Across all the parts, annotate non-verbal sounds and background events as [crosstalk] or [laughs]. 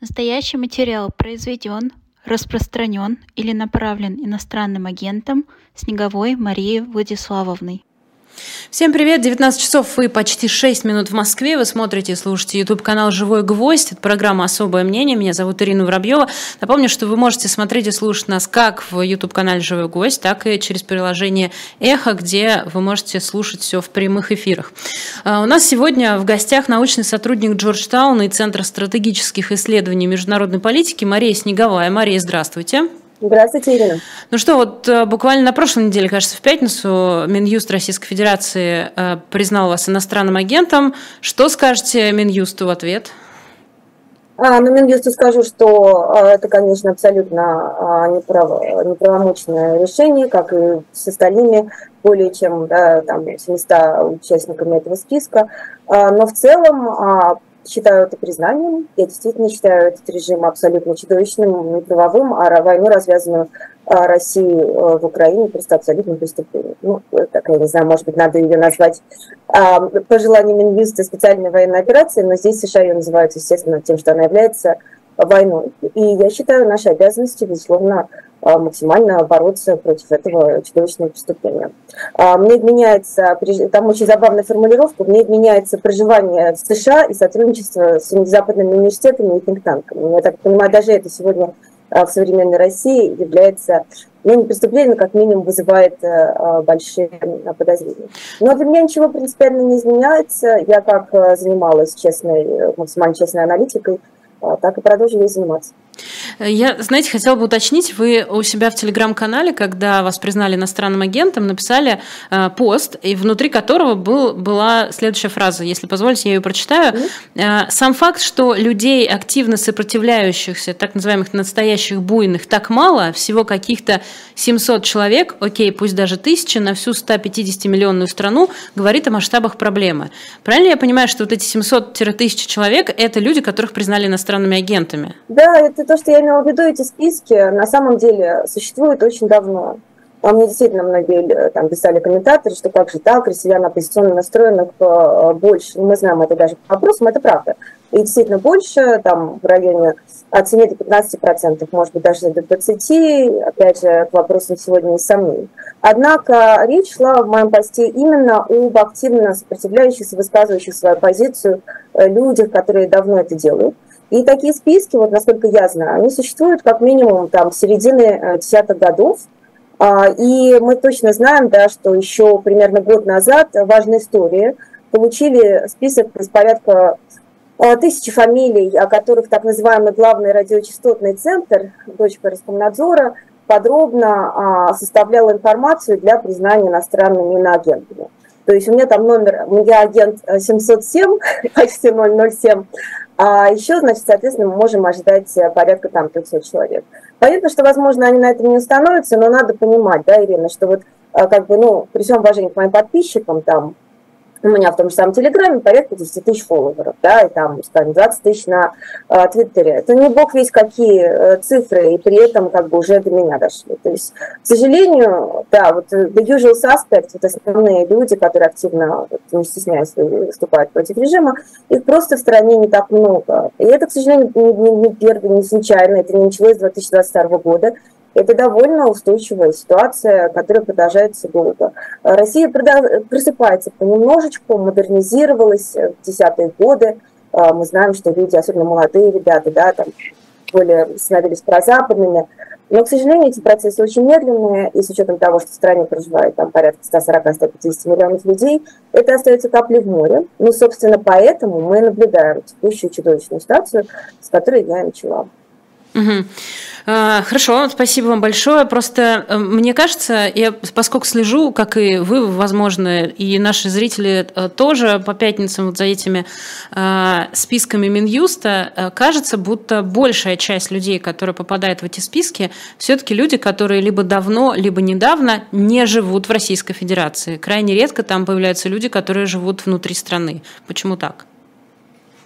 Настоящий материал произведен, распространен или направлен иностранным агентом Снеговой Марией Владиславовной. Всем привет! 19 часов и почти 6 минут в Москве. Вы смотрите и слушаете YouTube-канал «Живой гвоздь». Это программа «Особое мнение». Меня зовут Ирина Воробьева. Напомню, что вы можете смотреть и слушать нас как в YouTube-канале «Живой гвоздь», так и через приложение «Эхо», где вы можете слушать все в прямых эфирах. А, у нас сегодня в гостях научный сотрудник Джорджтауна и Центра стратегических исследований международной политики Мария Снеговая. Мария, здравствуйте. Здравствуйте, Ирина. Ну что, вот э, буквально на прошлой неделе, кажется, в пятницу Минюст Российской Федерации э, признал вас иностранным агентом. Что скажете Минюсту в ответ? А, ну, Минюсту скажу, что а, это, конечно, абсолютно а, неправо, неправомочное решение, как и с остальными более чем да, там, 700 участниками этого списка. А, но в целом считаю это признанием. Я действительно считаю этот режим абсолютно чудовищным, неправовым, а войну, развязанную а, Россией э, в Украине, просто абсолютным преступлением. Ну, так, я не знаю, может быть, надо ее назвать а, по желанию Минюста специальной военной операцией, но здесь США ее называют, естественно, тем, что она является войной. И я считаю нашей обязанностью, безусловно, а, максимально бороться против этого чудовищного преступления. А, мне меняется, там очень забавная формулировка, мне меняется проживание в США и сотрудничество с западными университетами и пинктанками. Я так понимаю, даже это сегодня а, в современной России является ну, не преступлением, как минимум вызывает большие подозрения. Но для меня ничего принципиально не изменяется. Я как занималась честной, максимально честной аналитикой, так и продолжу ей заниматься. Я, знаете, хотела бы уточнить, вы у себя в телеграм-канале, когда вас признали иностранным агентом, написали э, пост, и внутри которого был, была следующая фраза, если позволите, я ее прочитаю. Mm-hmm. Э, Сам факт, что людей, активно сопротивляющихся, так называемых настоящих буйных, так мало, всего каких-то 700 человек, окей, пусть даже тысячи, на всю 150-миллионную страну, говорит о масштабах проблемы. Правильно я понимаю, что вот эти 700-1000 человек – это люди, которых признали иностранными агентами? Да, это то, что я имела в виду, эти списки на самом деле существуют очень давно. А мне действительно многие там писали комментаторы, что как же так, россиян оппозиционно настроенных э, больше. Ну, мы знаем это даже по вопросам, это правда. И действительно больше, там в районе от 7 до 15 процентов, может быть, даже до 20, опять же, к вопросам сегодня не сомнений. Однако речь шла в моем посте именно об активно сопротивляющихся, высказывающих свою позицию э, людях, которые давно это делают. И такие списки, вот насколько я знаю, они существуют как минимум там середины э, десятых годов. А, и мы точно знаем, да, что еще примерно год назад важные истории получили список из порядка э, тысячи фамилий, о которых так называемый главный радиочастотный центр, дочка Роскомнадзора, подробно а, составлял информацию для признания иностранными иноагентами. То есть у меня там номер, я агент 707, [laughs] почти 007, а еще, значит, соответственно, мы можем ожидать э, порядка там 500 человек. Понятно, что, возможно, они на этом не остановятся, но надо понимать, да, Ирина, что вот э, как бы, ну, при всем уважении к моим подписчикам, там, у меня в том же самом Телеграме порядка 10 тысяч фолловеров, да, и там, скажем, 20 тысяч на э, Твиттере. Это не бог весь какие э, цифры, и при этом как бы уже до меня дошли. То есть, к сожалению, да, вот э, the usual suspects, вот основные люди, которые активно, вот, не стесняясь, выступают против режима, их просто в стране не так много. И это, к сожалению, не, не, не первый, не случайно, это не началось с 2022 года. Это довольно устойчивая ситуация, которая продолжается долго. Россия просыпается понемножечку, модернизировалась в десятые годы. А, мы знаем, что люди, особенно молодые ребята, да, там более становились прозападными. Но, к сожалению, эти процессы очень медленные, и с учетом того, что в стране проживает там порядка 140-150 миллионов людей, это остается каплей в море. Ну, собственно, поэтому мы наблюдаем текущую чудовищную ситуацию, с которой я начала. Угу. Хорошо, спасибо вам большое. Просто э, мне кажется, я поскольку слежу, как и вы, возможно, и наши зрители э, тоже по пятницам вот за этими э, списками Минюста, кажется, будто большая часть людей, которые попадают в эти списки, все-таки люди, которые либо давно, либо недавно не живут в Российской Федерации. Крайне редко там появляются люди, которые живут внутри страны. Почему так?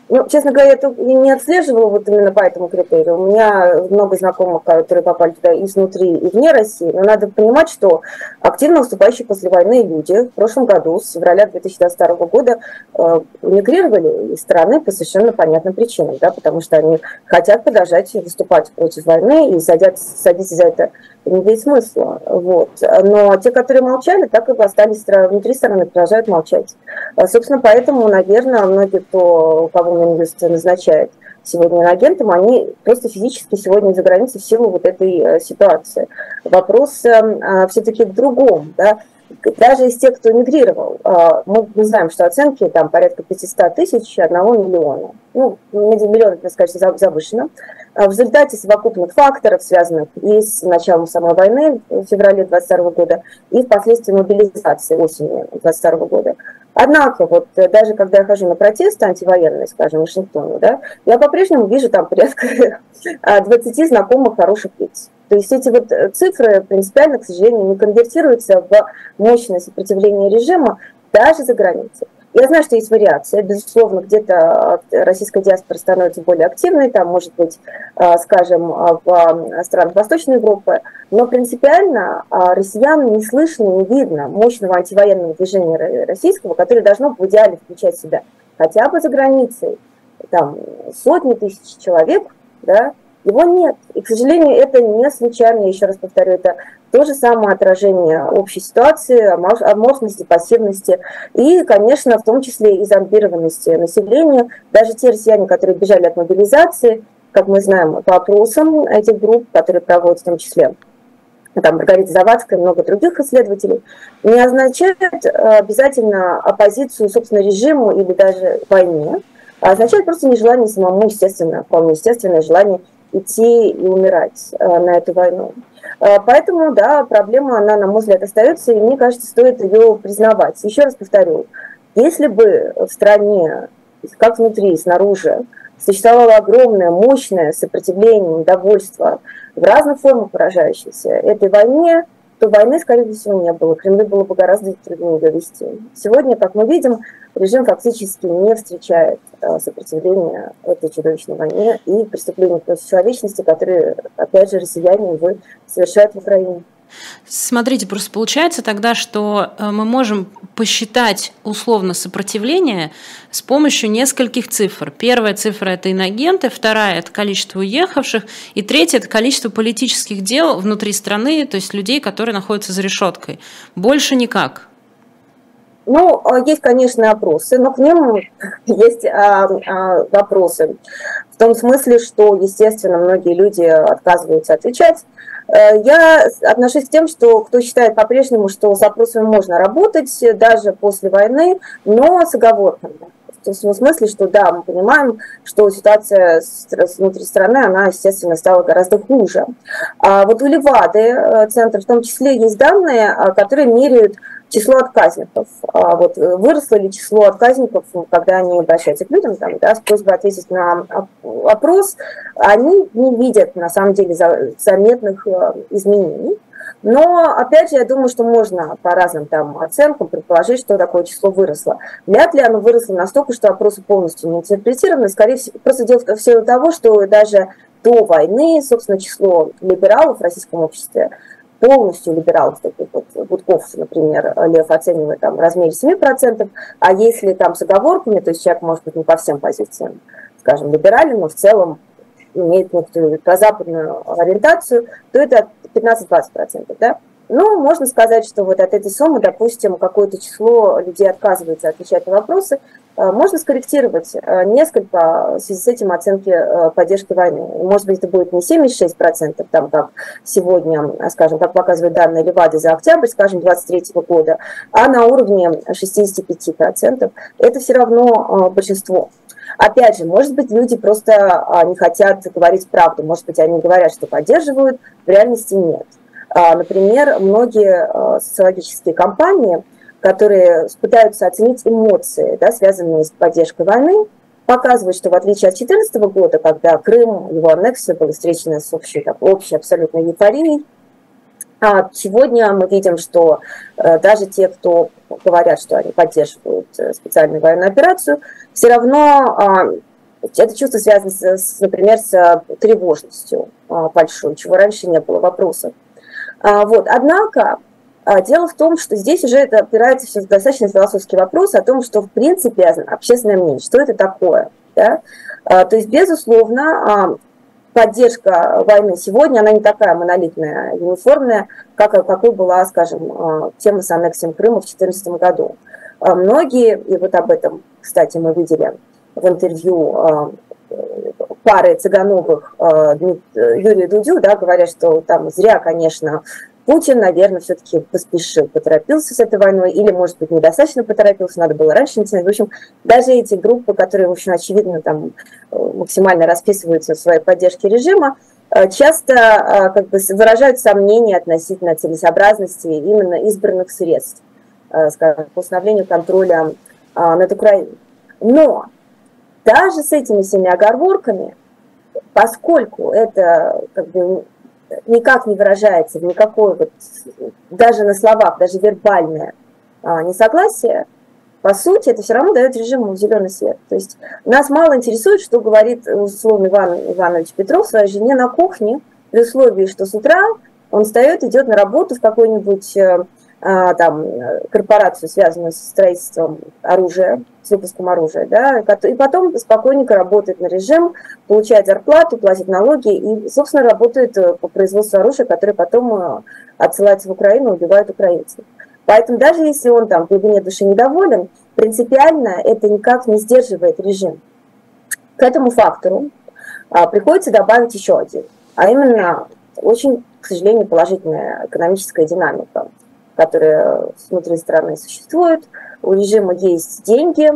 Ну, честно говоря, я, не отслеживала вот именно по этому критерию. У меня много знакомых, которые попали туда изнутри, и вне России. Но надо понимать, что активно выступающие после войны люди в прошлом году, с февраля 2022 года, э, эмигрировали из страны по совершенно понятным причинам, да, потому что они хотят продолжать выступать против войны и садятся, садиться за это не имеет смысла. Вот. Но те, которые молчали, так и остались внутри страны, продолжают молчать. А, собственно, поэтому, наверное, многие, кто, кого Минюст назначает сегодня агентом, они просто физически сегодня за границей в силу вот этой э, ситуации. Вопрос эм, а, все-таки в другом. Да? Даже из тех, кто мигрировал, а, мы знаем, что оценки там порядка 500 тысяч, одного миллиона. Ну, миллион, так сказать, завышено. А в результате совокупных факторов, связанных и с началом самой войны в феврале 2022 года, и впоследствии мобилизации осенью 2022 года. Однако, вот э, даже когда я хожу на протесты антивоенные, скажем, в Вашингтоне, да, я по-прежнему вижу там порядка [laughs] 20 знакомых хороших лиц. То есть эти вот э, цифры принципиально, к сожалению, не конвертируются в мощное сопротивление режима даже за границей. Я знаю, что есть вариация. Безусловно, где-то российская диаспора становится более активной, там, может быть, а, скажем, а, в странах Восточной Европы, но принципиально а, россиян не слышно, не видно мощного антивоенного движения российского, которое должно в идеале включать в себя хотя бы за границей, там, сотни тысяч человек, да, его нет. И, к сожалению, это не случайно, еще раз повторю, это то же самое отражение общей ситуации, аморфности, пассивности и, конечно, в том числе и зомбированности населения. Даже те россияне, которые бежали от мобилизации, как мы знаем по опросам этих групп, которые проводят в том числе там Маргарита Завадская и много других исследователей, не означает э, обязательно оппозицию, собственно, режиму или даже войне, а означает просто нежелание самому, естественно, вполне естественное желание идти и умирать э, на эту войну. Э, поэтому, да, проблема, она, на мой взгляд, остается, и мне кажется, стоит ее признавать. Еще раз повторю, если бы в стране, как внутри, снаружи, существовало огромное, мощное сопротивление, недовольство в разных формах выражающееся этой войне, то войны, скорее всего, не было. Кремлю было бы гораздо труднее довести. Сегодня, как мы видим, режим фактически не встречает э, сопротивления этой чудовищной войне и преступлений против человечности, которые, опять же, россияне, увы, совершают в Украине. Смотрите, просто получается тогда, что э, мы можем посчитать условно сопротивление с помощью нескольких цифр. Первая цифра – это иногенты, вторая – это количество уехавших, и третья – это количество политических дел внутри страны, то есть людей, которые находятся за решеткой. Больше никак. Ну, а, есть, конечно, опросы, но к ним есть а, а, вопросы. В том смысле, что, естественно, многие люди отказываются отвечать. Э, я отношусь к тем, что кто считает по-прежнему, что с опросами можно работать даже после войны, но с оговорками. В том смысле, что да, мы понимаем, что ситуация внутри страны, она, естественно, стала гораздо хуже. А вот у Левады, э, центр, в том числе есть данные, э, которые меряют число отказников. А вот э, выросло ли число отказников, ну, когда они обращаются к людям там, да, с просьбой ответить на вопрос, они не видят на самом деле заметных э, изменений. Но, опять же, я думаю, что можно по разным там оценкам предположить, что такое число выросло. Вряд ли оно выросло настолько, что опросы полностью не интерпретированы. Скорее всего, просто дело в силу того, что даже до войны, собственно, число либералов в российском обществе полностью либералов, таких вот Гудков, например, Лев оценивает там в размере 7%, а если там с оговорками, то есть человек может быть не по всем позициям, скажем, либерален, но в целом имеет некоторую прозападную ориентацию, то это 15-20%, да? Ну, можно сказать, что вот от этой суммы, допустим, какое-то число людей отказывается отвечать на вопросы, можно скорректировать э, несколько в связи с этим оценки э, поддержки войны. Может быть, это будет не 76%, там, как сегодня, скажем, как показывают данные Левады за октябрь, скажем, 23 года, а на уровне 65%. Это все равно большинство. Опять же, может быть, люди просто не хотят говорить правду, может быть, они говорят, что поддерживают, в реальности нет. А, например, многие социологические компании, которые пытаются оценить эмоции, да, связанные с поддержкой войны, показывают, что в отличие от 2014 года, когда Крым, его аннексия была встречена с общей, так, общей абсолютной эйфорией, а сегодня мы видим, что э, даже те, кто говорят, что они поддерживают э, специальную военную операцию, все равно Это чувство связано, с, например, с тревожностью большой, чего раньше не было вопросов. Вот. Однако дело в том, что здесь уже это опирается все достаточно философский вопрос о том, что в принципе общественное мнение, что это такое. Да? То есть, безусловно, поддержка войны сегодня, она не такая монолитная, униформная, как, какой была, скажем, тема с аннексией Крыма в 2014 году. Многие, и вот об этом, кстати, мы видели в интервью пары Цыгановых Юрию Дудю, да, говорят, что там зря, конечно, Путин, наверное, все-таки поспешил, поторопился с этой войной, или, может быть, недостаточно поторопился, надо было раньше начинать. В общем, даже эти группы, которые, в общем, очевидно, там э, максимально расписываются в своей поддержке режима, э, часто э, как бы выражают сомнения относительно целесообразности именно избранных средств, скажем, по установлению контроля над Украиной. Но даже с этими всеми оговорками, поскольку это как бы никак не выражается в никакой, вот, даже на словах, даже вербальное а, несогласие, по сути, это все равно дает режиму зеленый свет. То есть нас мало интересует, что говорит, условно, Иван Иванович Петров своей жене на кухне, при условии, что с утра он встает, идет на работу в какой-нибудь э, там, корпорацию, связанную с строительством оружия, с выпуском оружия, да, и потом спокойненько работает на режим, получает зарплату, платит налоги и, собственно, работает э, по производству оружия, которое потом э, отсылается в Украину, убивает украинцев. Поэтому даже если он там в глубине души недоволен, принципиально это никак не сдерживает режим. К этому фактору а, приходится добавить еще один, а именно очень, к сожалению, положительная экономическая динамика которые внутри страны существуют. У режима есть деньги,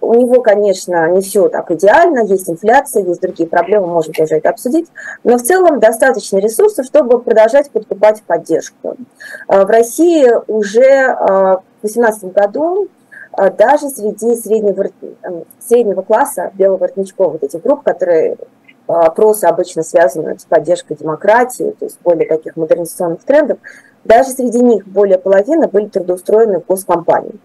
у него, конечно, не все так идеально, есть инфляция, есть другие проблемы, можем тоже это обсудить, но в целом достаточно ресурсов, чтобы продолжать подкупать поддержку. А, в России уже а, в 2018 году а, даже среди среднего, среднего класса беловоротничков, вот этих групп, которые опросы обычно связаны с поддержкой демократии, то есть более таких модернизационных трендов, даже среди них более половины были трудоустроены в госкомпании.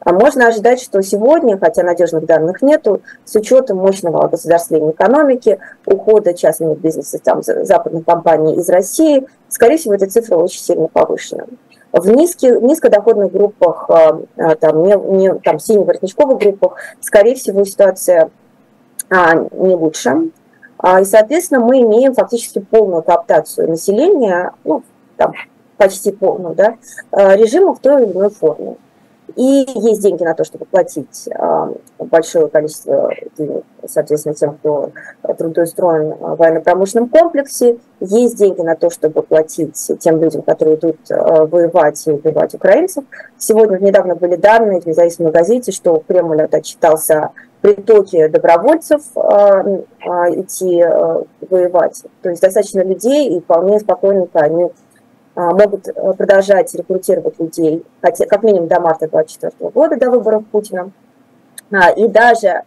А можно ожидать, что сегодня, хотя надежных данных нету, с учетом мощного государствления экономики, ухода частного бизнеса там, западных компаний из России, скорее всего, эта цифра очень сильно повышена. В низких, низкодоходных группах, а, а, там, не, не, там, синеворотничковых группах, скорее всего, ситуация а, не лучше. И, соответственно, мы имеем фактически полную кооптацию населения, ну, там, почти полную, да, э, режима в той или иной форме. И есть деньги на то, чтобы платить э, большое количество денег, соответственно, тем, кто трудоустроен в военно-промышленном комплексе. Есть деньги на то, чтобы платить тем людям, которые идут э, воевать и убивать украинцев. Сегодня недавно были данные в независимой газете, что Кремль отчитался притоке добровольцев идти воевать. То есть достаточно людей, и вполне спокойненько они могут э, продолжать рекрутировать людей, хотя как минимум до марта 2024 года, до выборов Путина. А, и даже,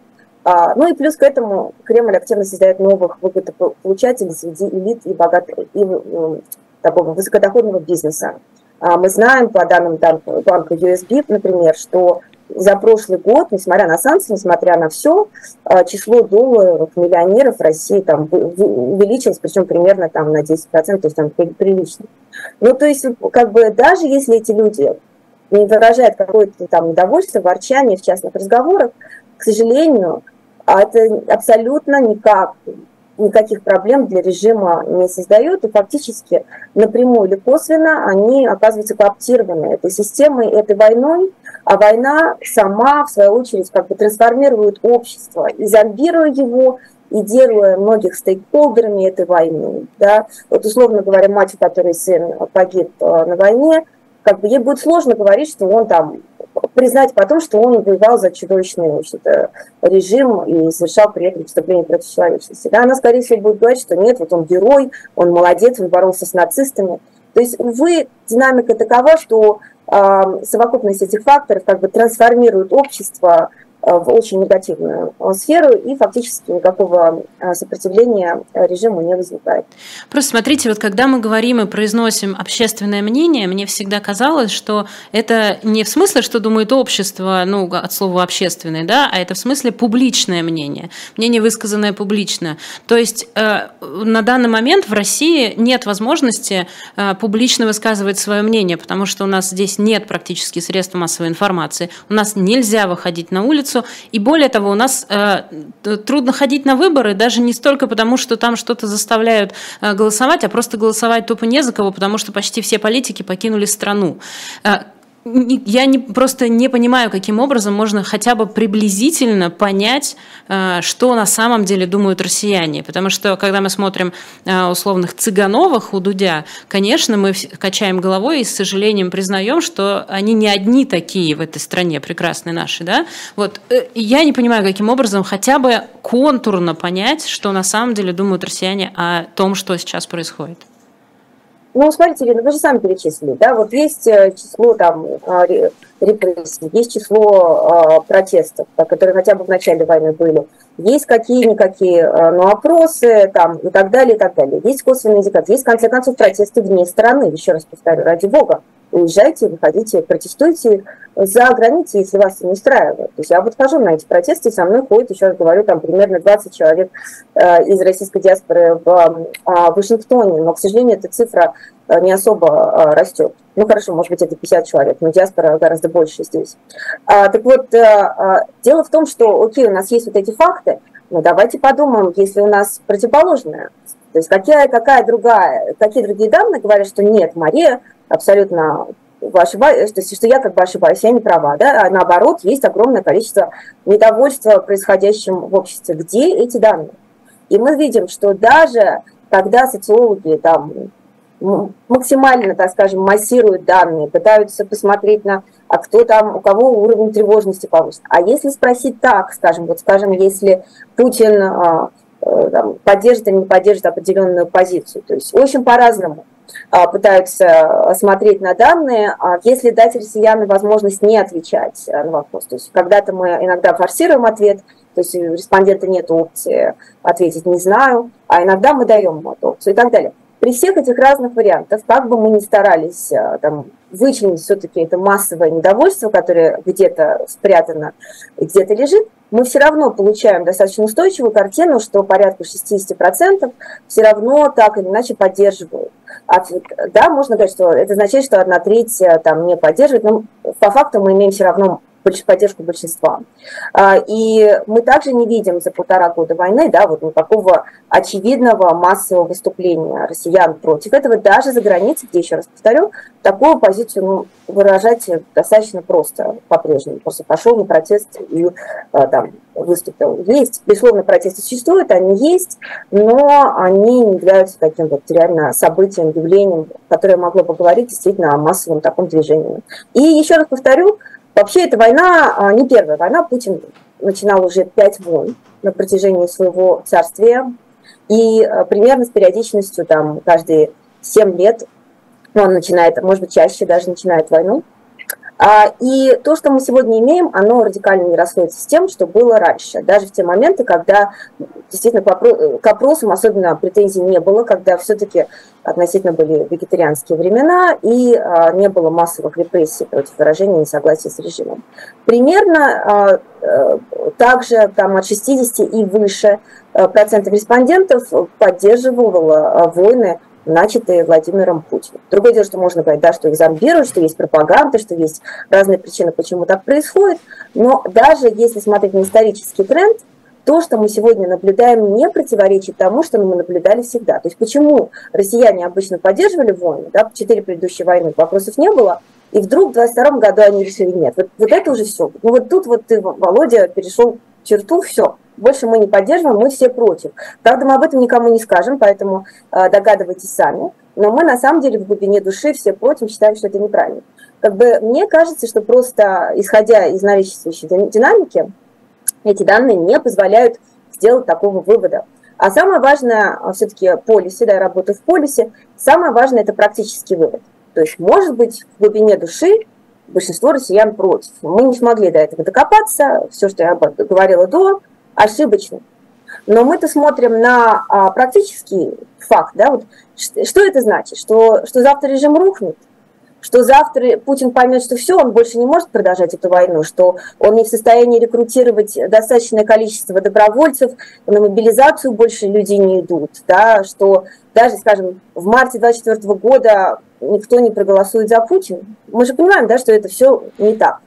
а, ну и плюс к этому Кремль активно создает новых выгодополучателей среди элит и, богат, и такого высокодоходного бизнеса. Мы знаем по данным банка USB, например, что за прошлый год, несмотря на санкции, несмотря на все, а, число долларов миллионеров в России там увеличилось, причем примерно там на 10%, то есть там прилично. Ну, то есть, как бы, даже если эти люди не выражают какое-то там удовольствие, ворчание в частных разговорах, к сожалению, это абсолютно никак никаких проблем для режима не создает, и фактически напрямую или косвенно они оказываются кооптированы этой системой, этой войной, а война сама, в свою очередь, как бы трансформирует общество, и зомбируя его, и делая многих стейкхолдерами этой войны. Да? Вот, условно говоря, мать, у которой сын погиб э, на войне, как бы ей будет сложно говорить, что он там признать потом, что он воевал за чудовищный режим и совершал при этом преступление против человечности. Да, она, скорее всего, будет говорить, что нет, вот он герой, он молодец, он боролся с нацистами. То есть, увы, динамика такова, что э, совокупность этих факторов как бы трансформирует общество в очень негативную э, сферу, и фактически никакого э, сопротивления режиму не возникает. Просто смотрите, вот когда мы говорим и произносим общественное мнение, мне всегда казалось, что это не в смысле, что думает общество, ну, от слова общественное, да, а это в смысле публичное мнение, мнение, высказанное публично. То есть э, на данный момент в России нет возможности э, публично высказывать свое мнение, потому что у нас здесь нет практически средств массовой информации, у нас нельзя выходить на улицу, улицу. И более того, у нас э, трудно ходить на выборы, даже не столько потому, что там что-то заставляют э, голосовать, а просто голосовать тупо не за кого, потому что почти все политики покинули страну. Э, я не, просто не понимаю, каким образом можно хотя бы приблизительно понять, э, что на самом деле думают россияне. Потому что, когда мы смотрим э, условных Цыгановых у Дудя, конечно, мы качаем головой и с сожалением признаем, что они не одни такие в этой стране прекрасной нашей. Да? Вот, э, я не понимаю, каким образом хотя бы контурно понять, что на самом деле думают россияне о том, что сейчас происходит. Ну, смотрите, Лена, вы же сами перечислили, да, вот есть э, число там а, репрессий, есть число э, протестов, которые хотя бы в начале войны были, есть какие-никакие э, ну, опросы там и так далее, и так далее. Есть косвенный язык, есть, в конце концов, протесты вне страны, еще раз повторю, ради бога уезжайте, выходите, протестуйте за границей, если вас не устраивает. То есть я вот на эти протесты, со мной ходит, еще раз говорю, там примерно 20 человек э, из российской диаспоры в э, Вашингтоне, но, к сожалению, эта цифра э, не особо э, растет. Ну хорошо, может быть, это 50 человек, но диаспора гораздо больше здесь. А, так вот, э, дело в том, что, окей, у нас есть вот эти факты, но давайте подумаем, если у нас противоположное, то есть какая, какая другая, какие другие данные говорят, что нет, Мария абсолютно вы ошибаетесь, то есть, что я как бы ошибаюсь, я не права, да, а наоборот, есть огромное количество недовольства происходящим в обществе. Где эти данные? И мы видим, что даже когда социологи там максимально, так скажем, массируют данные, пытаются посмотреть на, а кто там, у кого уровень тревожности повышен. А если спросить так, скажем, вот скажем, если Путин а, там, поддержит или не поддержит определенную позицию, то есть очень по-разному. А, пытаются смотреть на данные, а если дать россиянам возможность не отвечать на вопрос. То есть когда-то мы иногда форсируем ответ, то есть у респондента нет опции ответить «не знаю», а иногда мы даем ему эту опцию и так далее. При всех этих разных вариантах, как бы мы ни старались а, там, вычленить все-таки это массовое недовольство, которое где-то спрятано где-то лежит, мы все равно получаем достаточно устойчивую картину, что порядка 60% все равно так или иначе поддерживают. А, да, можно говорить, что это означает, что одна треть там не поддерживает, но по факту мы имеем все равно поддержку большинства. А, и мы также не видим за полтора года войны да, вот никакого очевидного массового выступления россиян против этого, даже за границей, где, еще раз повторю, такую позицию ну, выражать достаточно просто по-прежнему. Просто пошел на протест и а, там выступил. Есть, безусловно, протесты существуют, они есть, но они не являются таким вот реально событием, явлением, которое могло бы говорить действительно о массовом таком движении. И еще раз повторю, Вообще эта война а, не первая война, Путин начинал уже пять войн на протяжении своего царствия, и а, примерно с периодичностью там каждые семь лет он начинает, может быть, чаще даже начинает войну. А, и то, что мы сегодня имеем, оно радикально не расходится с тем, что было раньше. Даже в те моменты, когда действительно к опросам особенно претензий не было, когда все-таки относительно были вегетарианские времена и а, не было массовых репрессий против выражения несогласия с режимом. Примерно а, э, также там, от 60 и выше э, процентов респондентов поддерживало войны начатые Владимиром Путиным. Другое дело, что можно говорить, да, что их зомбируют, что есть пропаганда, что есть разные причины, почему так происходит, но даже если смотреть на исторический тренд, то, что мы сегодня наблюдаем, не противоречит тому, что мы наблюдали всегда. То есть почему россияне обычно поддерживали войны, да, четыре предыдущие войны вопросов не было, и вдруг в 22 году они решили нет. Вот, вот это уже все. Ну вот тут вот ты, Володя, перешел черту, все больше мы не поддерживаем, мы все против. Правда, мы об этом никому не скажем, поэтому э, догадывайтесь сами. Но мы на самом деле в глубине души все против, считаем, что это неправильно. Как бы мне кажется, что просто исходя из наличествующей динамики, эти данные не позволяют сделать такого вывода. А самое важное а, все-таки полисе, да, я работаю в полисе, самое важное это практический вывод. То есть, может быть, в глубине души большинство россиян против. Мы не смогли до этого докопаться, все, что я говорила до, ошибочно. Но мы-то смотрим на а, практический факт, да, вот, что это значит, что, что завтра режим рухнет, что завтра Путин поймет, что все, он больше не может продолжать эту войну, что он не в состоянии рекрутировать достаточное количество добровольцев, на мобилизацию больше людей не идут, да, что даже, скажем, в марте 2024 года никто не проголосует за Путина. Мы же понимаем, да, что это все не так.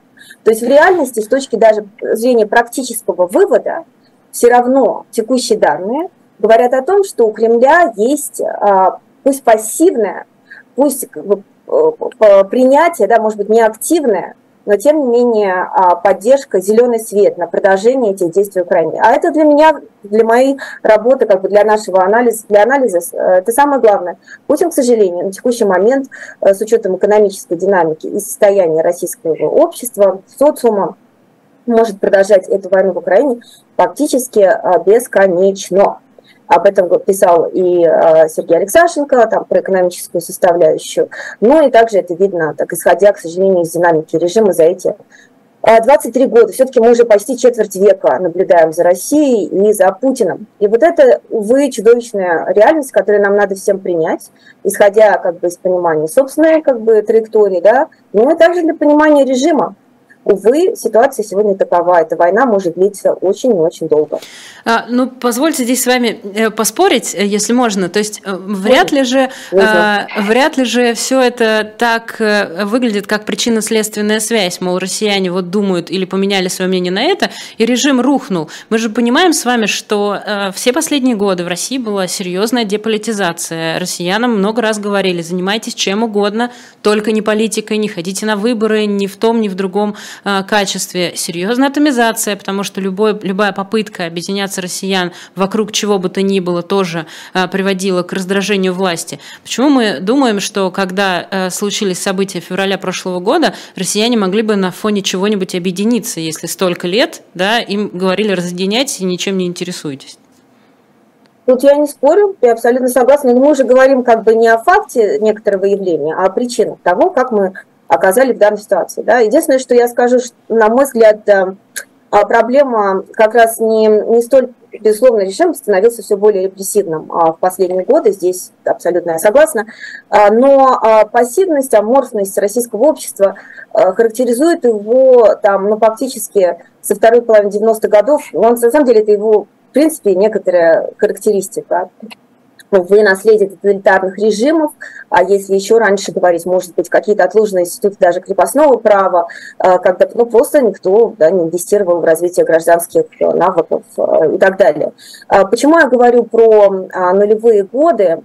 То есть в реальности, с точки даже зрения практического вывода, все равно текущие данные говорят о том, что у Кремля есть а, пусть пассивная, пусть принятие, да, может быть, не активное, но тем не менее а, поддержка, зеленый свет на продолжение этих действий в Украине. А это для меня, для моей работы, как бы для нашего анализа, для анализа, э, это самое главное. Путин, к сожалению, на текущий момент, э, с учетом экономической динамики и состояния российского общества, социума, может продолжать эту войну в Украине фактически бесконечно. Об этом писал и а, Сергей Алексашенко, там, про экономическую составляющую. Ну и также это видно, так исходя, к сожалению, из динамики режима за эти 23 а, года. Все-таки мы уже почти четверть века наблюдаем за Россией и за Путиным. И вот это, увы, чудовищная реальность, которую нам надо всем принять, исходя как бы из понимания собственной как бы траектории, да, но и также для понимания режима. Увы, ситуация сегодня такова. Эта война может длиться очень и очень долго. А, ну, позвольте здесь с вами э, поспорить, э, если можно. То есть э, вряд ли же, а, вряд ли же все это так выглядит, как причинно-следственная связь. Мол, россияне вот думают или поменяли свое мнение на это, и режим рухнул. Мы же понимаем с вами, что все последние годы в России была серьезная деполитизация. Россиянам много раз говорили, занимайтесь чем угодно, только не политикой, не ходите на выборы ни в том, ни в другом Э, качестве серьезная атомизация, потому что любой, любая попытка объединяться россиян вокруг чего бы то ни было тоже э, приводила к раздражению власти. Почему мы думаем, что когда э, случились события февраля прошлого года, россияне могли бы на фоне чего-нибудь объединиться, если столько лет да, им говорили разъединяйтесь и ничем не интересуйтесь? Тут я не спорю, я абсолютно согласна. Но мы уже говорим как бы не о факте некоторого явления, а о причинах того, как мы оказали в данной ситуации. Да. Единственное, что я скажу, что, на мой взгляд, э, а, проблема как раз не, не столь, безусловно, режим становился все более репрессивным а, в последние годы, здесь абсолютно я согласна, а, но пассивность, аморфность российского общества характеризует его там, ну, фактически со второй половины 90-х годов, он, на самом деле это его, в принципе, некоторая характеристика вы наследие тоталитарных режимов, а если еще раньше говорить, может быть, какие-то отложенные институты даже крепостного права, а, когда ну, просто никто да, не инвестировал в развитие гражданских э, навыков э, и так далее. А почему я говорю про а, нулевые годы?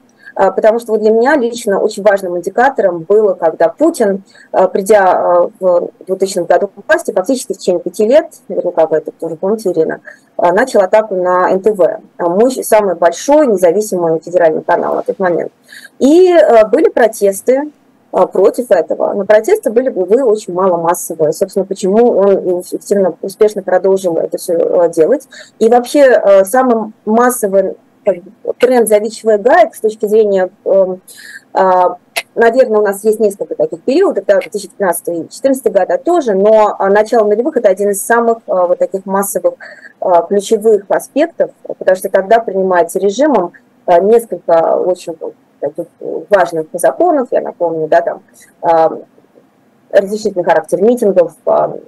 Потому что вот для меня лично очень важным индикатором было, когда Путин, придя в 2000 году к власти, фактически в течение пяти лет, наверняка вы это тоже помните, Ирина, а, начал атаку на НТВ, а, мой самый большой независимый федеральный канал на тот момент. И а, были протесты против этого. Но протесты были, увы, очень мало массовые. Собственно, почему он эффективно, успешно продолжил это все делать. И вообще самым массовым тренд зависчивый гаек с точки зрения эм, Наверное, у нас есть несколько таких периодов, да, 2015 и 2014 года тоже, но а, начало нулевых – это один из самых а, вот таких массовых а, ключевых аспектов, потому что тогда принимается режимом несколько очень таких важных законов, я напомню, да, там разрешительный характер митингов,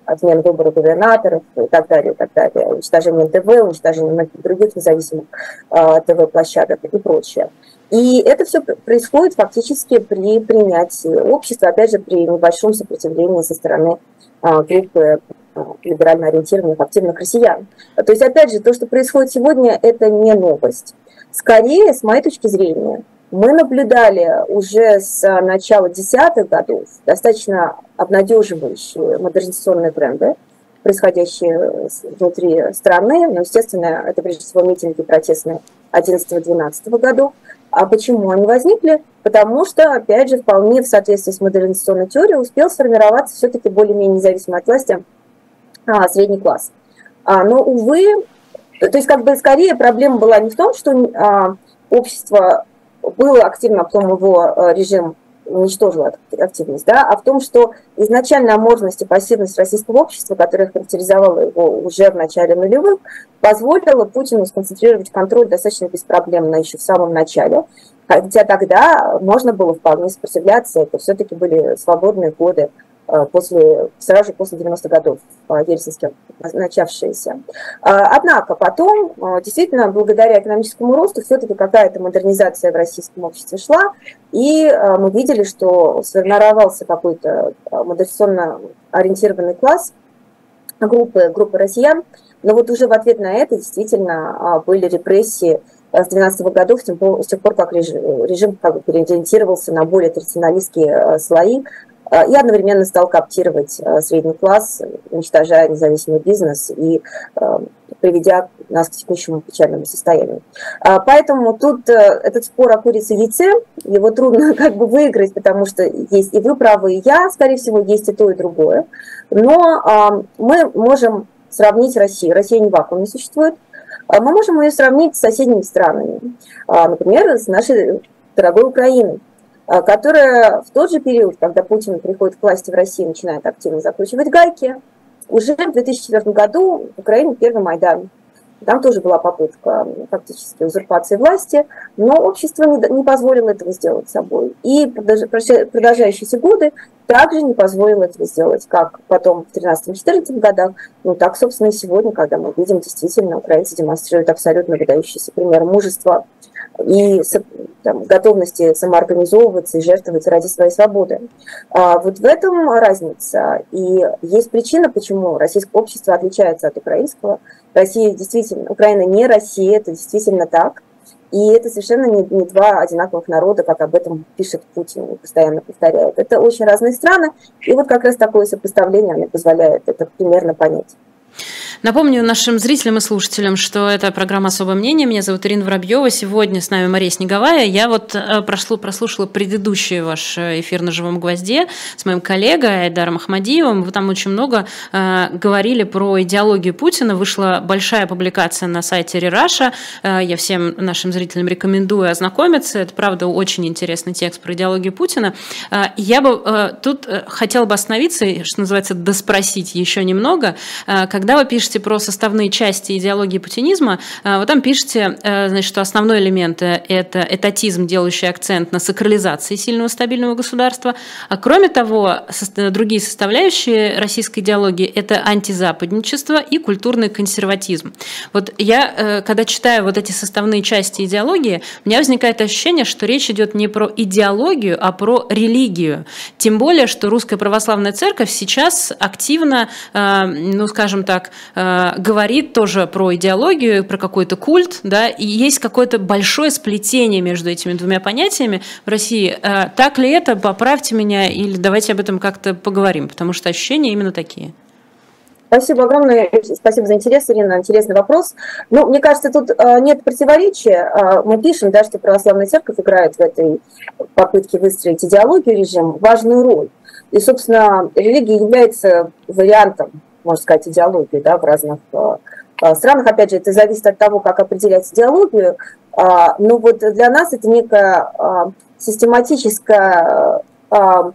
отмен выборов губернаторов и так далее, и так далее, уничтожение ТВ, уничтожение многих других независимых ТВ-площадок и прочее. И это все происходит фактически при принятии общества, опять же, при небольшом сопротивлении со стороны а, группы а, либерально ориентированных активных россиян. То есть, опять же, то, что происходит сегодня, это не новость. Скорее, с моей точки зрения, мы наблюдали уже с начала десятых годов достаточно обнадеживающие модернизационные тренды, происходящие внутри страны. Но, естественно, это прежде всего митинги протестные 11-12 годов. А почему они возникли? Потому что, опять же, вполне в соответствии с модернизационной теорией успел сформироваться все-таки более-менее независимый от власти а, средний класс. А, но, увы, то есть как бы скорее проблема была не в том, что а, общество было активно, а потом его а, режим уничтожила активность, да, а в том, что изначальная можность и пассивность российского общества, которая характеризовала его уже в начале нулевых, позволила Путину сконцентрировать контроль достаточно беспроблемно еще в самом начале, хотя тогда можно было вполне сопротивляться, это все-таки были свободные годы. Э, после, сразу же после 90-х годов э, ельцинских начавшиеся. Э, однако потом, действительно, благодаря экономическому росту, все-таки какая-то модернизация в российском обществе шла, и мы видели, что сформировался какой-то модернизационно ориентированный класс, группы, группы россиян, но вот уже в ответ на это действительно были репрессии с 12 годов, с тех пор, как режим, режим как бы переориентировался на более традиционалистские слои, и одновременно стал коптировать а, средний класс, уничтожая независимый бизнес и а, приведя нас к текущему печальному состоянию. Поэтому тут э, этот спор о курице яйце, его трудно [laughs] как бы выиграть, потому что есть и вы правы, и я, скорее всего, есть и то, и другое. Но мы можем сравнить Россию. Россия не вакуум не существует. Мы можем ее сравнить с соседними странами. Например, с нашей дорогой Украиной которая в тот же период, когда Путин приходит к власти в России, начинает активно закручивать гайки, уже в 2004 году в Украине первый Майдан. Там тоже была попытка фактически узурпации власти, но общество не, позволило этого сделать собой. И продолжающиеся годы также не позволило этого сделать, как потом в 2013-2014 годах, ну так, собственно, и сегодня, когда мы видим, действительно, украинцы демонстрируют абсолютно выдающийся пример мужества и там, готовности самоорганизовываться и жертвовать ради своей свободы. А вот в этом разница. И есть причина, почему российское общество отличается от украинского. Россия действительно, Украина не Россия, это действительно так. И это совершенно не, не два одинаковых народа, как об этом пишет Путин и постоянно повторяет. Это очень разные страны, и вот как раз такое сопоставление оно позволяет это примерно понять. Напомню нашим зрителям и слушателям, что это программа «Особое мнение». Меня зовут Ирина Воробьева. Сегодня с нами Мария Снеговая. Я вот э, прошло, прослушала предыдущий ваш э, эфир на «Живом гвозде» с моим коллегой Айдаром Ахмадиевым. Вы там очень много э, говорили про идеологию Путина. Вышла большая публикация на сайте Рераша. Э, я всем нашим зрителям рекомендую ознакомиться. Это, правда, очень интересный текст про идеологию Путина. Э, я бы э, тут э, хотела бы остановиться, что называется, доспросить еще немного. Э, когда вы пишете пишете про составные части идеологии путинизма, э, вот там пишете, э, значит, что основной элемент – это этатизм, делающий акцент на сакрализации сильного стабильного государства. А кроме того, другие составляющие российской идеологии – это антизападничество и культурный консерватизм. Вот я, э, когда читаю вот эти составные части идеологии, у меня возникает ощущение, что речь идет не про идеологию, а про религию. Тем более, что Русская Православная Церковь сейчас активно, ну, скажем так, Э, говорит тоже про идеологию, про какой-то культ, да, и есть какое-то большое сплетение между этими двумя понятиями в России. Э, так ли это? Поправьте меня или давайте об этом как-то поговорим, потому что ощущения именно такие. Спасибо огромное, спасибо за интерес, Ирина, интересный вопрос. Ну, мне кажется, тут э, нет противоречия. Мы пишем, да, что православная церковь играет в этой попытке выстроить идеологию режима важную роль. И, собственно, религия является вариантом можно сказать, идеологии да, в разных э, э, странах. Опять же, это зависит от того, как определять идеологию. А, но вот для нас это некое а, систематическое, а,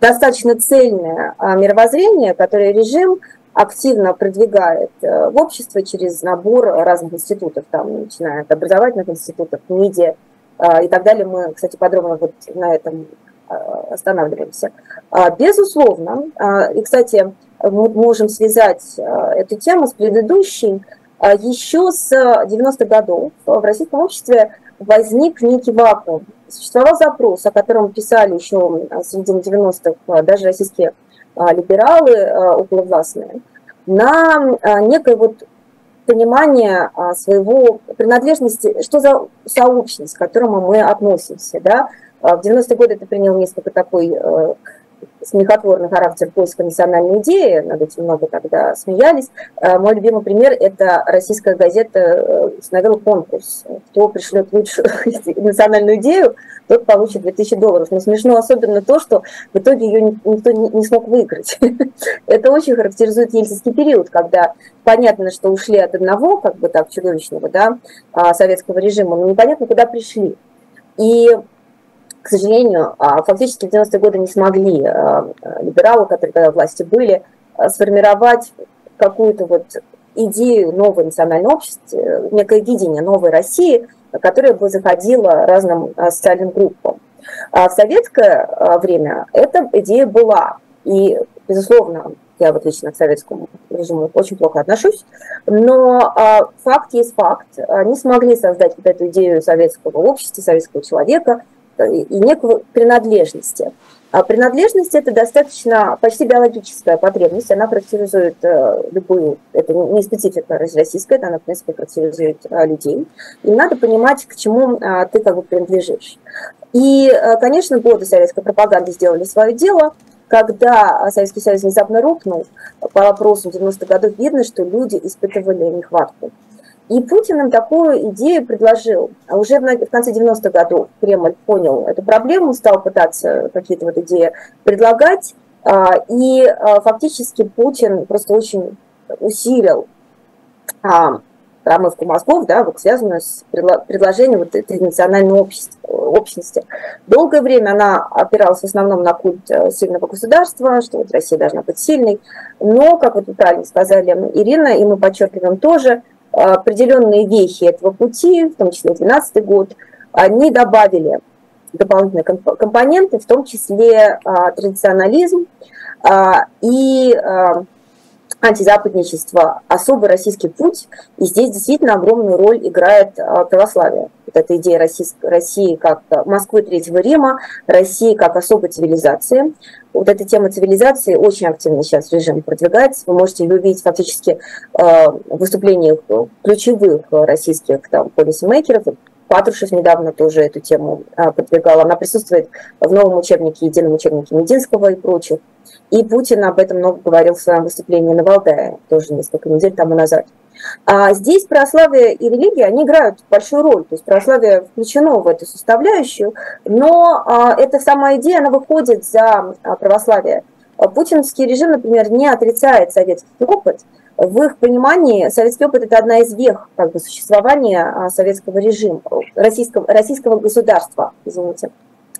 достаточно цельное мировоззрение, которое режим активно продвигает э, в общество через набор разных институтов, там, начиная от образовательных институтов, медиа и так далее. Мы, кстати, подробно вот на этом останавливаемся. Безусловно, и, кстати, мы можем связать э, эту тему с предыдущей. Э, Еще с 90-х годов в российском обществе возник некий вакуум. Существовал запрос, о котором писали еще в середине 90-х даже российские э, либералы околовластные, на некое вот понимание своего принадлежности, что за сообщность, к которому мы относимся. Да? В 90-е годы это принял несколько такой смехотворный характер поиска национальной идеи, над этим много тогда смеялись. Э, мой любимый пример – это российская газета э, установила конкурс. Кто пришлет лучшую [laughs] национальную идею, тот получит 2000 долларов. Но смешно особенно то, что в итоге ее никто не смог выиграть. [laughs] Это очень характеризует ельцинский период, когда понятно, что ушли от одного, как бы так, чудовищного, да, а, советского режима, но непонятно, куда пришли. И к сожалению, а, фактически в 90-е годы не смогли а, либералы, которые тогда власти были, сформировать какую-то вот идею новой национальной общества, некое видение новой России, которая бы заходила разным социальным группам. А в советское время эта идея была. И, безусловно, я вот лично к советскому режиму очень плохо отношусь, но а, факт есть факт. Они смогли создать вот эту идею советского общества, советского человека э, и некого принадлежности. А принадлежность – это достаточно почти биологическая потребность, она характеризует э, любую, это не специфика российская, это она, в принципе, характеризует э, людей. И надо понимать, к чему э, ты как бы принадлежишь. И, э, конечно, годы советской пропаганды сделали свое дело – когда Советский Союз внезапно рухнул, по вопросу 90-х годов видно, что люди испытывали нехватку. И Путин им такую идею предложил. А уже в конце 90-х годов Кремль понял эту проблему, стал пытаться какие-то вот идеи предлагать. А, и а, фактически Путин просто очень усилил промывку мозгов, да, вот связанную с предложением вот этой национальной общности. Долгое время она опиралась в основном на культ э, сильного государства, что вот Россия должна быть сильной, но, как вот правильно сказали, Ирина, и мы подчеркиваем тоже, определенные вехи этого пути, в том числе 2012 год, они добавили дополнительные компоненты, в том числе а, традиционализм а, и а, антизападничество, особый российский путь, и здесь действительно огромную роль играет а, православие. Вот эта идея России, как Москвы Третьего Рима, России как особой цивилизации. Вот эта тема цивилизации очень активно сейчас режим продвигается. Вы можете ее увидеть фактически а, в выступлениях ключевых российских там, полисмейкеров, Патрушев недавно тоже эту тему а, продвигал. Она присутствует в новом учебнике, едином учебнике Мединского и прочих. И Путин об этом много говорил в своем выступлении на Валдае, тоже несколько недель тому назад. А здесь православие и религия, они играют большую роль. То есть православие включено в эту составляющую, но а, эта сама идея, она выходит за а, православие. Путинский режим, например, не отрицает советский опыт. В их понимании советский опыт – это одна из вех как бы, существования а, советского режима, российского, российского государства, извините.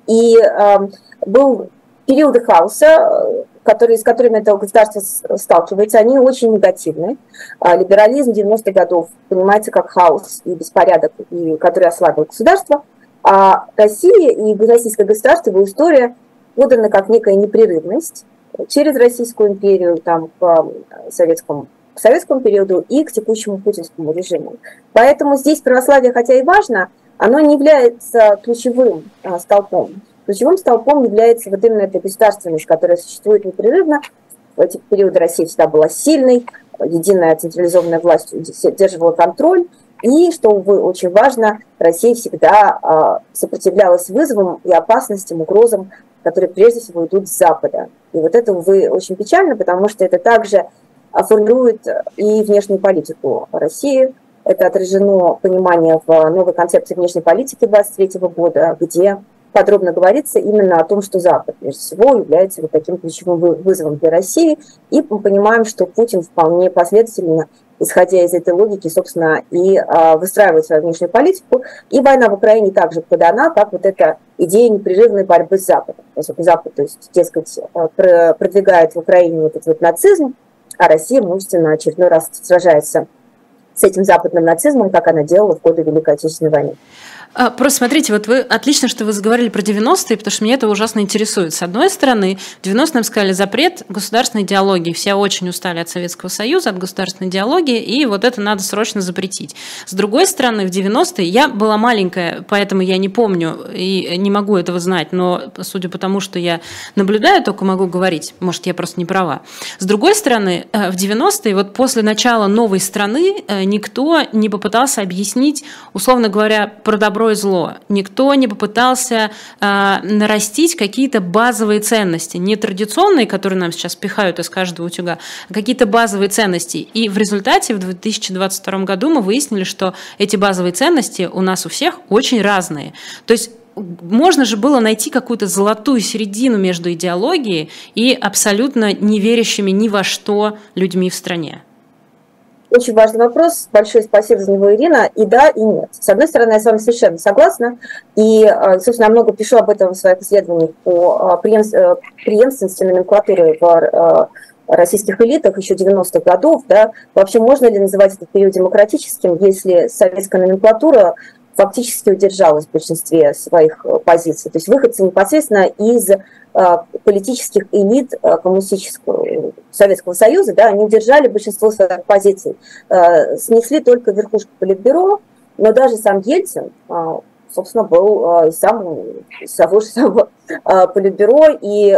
И э, был периоды хаоса, которые, с которыми это государство сталкивается, они очень негативны. А, либерализм 90-х годов понимается как хаос и беспорядок, и, который ослабил государство. А Россия и российское государство, его история подана как некая непрерывность через Российскую империю, там, к советскому к советскому периоду и к текущему путинскому режиму. Поэтому здесь православие, хотя и важно, оно не является ключевым а, столпом. Ключевым столпом является вот именно эта государственность, которая существует непрерывно. В эти периоды Россия всегда была сильной, единая централизованная власть держала контроль, и, что, увы, очень важно, Россия всегда а, сопротивлялась вызовам и опасностям, угрозам, которые прежде всего идут с Запада. И вот это, увы, очень печально, потому что это также формирует и внешнюю политику России. Это отражено понимание в новой концепции внешней политики 2023 года, где подробно говорится именно о том, что Запад, прежде всего, является вот таким ключевым вызовом для России. И мы понимаем, что Путин вполне последовательно, исходя из этой логики, собственно, и а, выстраивает свою внешнюю политику. И война в Украине также подана, как вот эта идея непрерывной борьбы с Западом. То есть Запад, то есть, дескать, а, продвигает в Украине вот этот вот нацизм, а Россия мужественно очередной раз сражается с этим западным нацизмом, как она делала в годы Великой Отечественной войны. А, просто смотрите, вот вы отлично, что вы заговорили про 90-е, потому что меня это ужасно интересует. С одной стороны, в 90-е нам сказали запрет государственной идеологии. Все очень устали от Советского Союза, от государственной идеологии, и вот это надо срочно запретить. С другой стороны, в 90-е я была маленькая, поэтому я не помню и не могу этого знать, но судя по тому, что я наблюдаю, только могу говорить. Может, я просто не права. С другой стороны, э, в 90-е, вот после начала новой страны, э, никто не попытался объяснить, условно говоря, про добро и зло. Никто не попытался э, нарастить какие-то базовые ценности, не традиционные, которые нам сейчас пихают из каждого утюга, а какие-то базовые ценности. И в результате в 2022 году мы выяснили, что эти базовые ценности у нас у всех очень разные. То есть можно же было найти какую-то золотую середину между идеологией и абсолютно не верящими ни во что людьми в стране. Очень важный вопрос. Большое спасибо за него, Ирина. И да, и нет. С одной стороны, я с вами совершенно согласна. И, э, собственно, много пишу об этом в своих исследованиях по э, э, преемственности номенклатуры в российских элитах еще 90-х годов. Да. Вообще, можно ли называть этот период демократическим, если советская номенклатура фактически удержалась в большинстве своих позиций. То есть выходцы непосредственно из политических элит э, коммунистического Советского Союза, да, они удержали большинство своих позиций. Э, снесли только верхушку Политбюро, но даже сам Ельцин, собственно, был самого, из того же самого Политбюро, и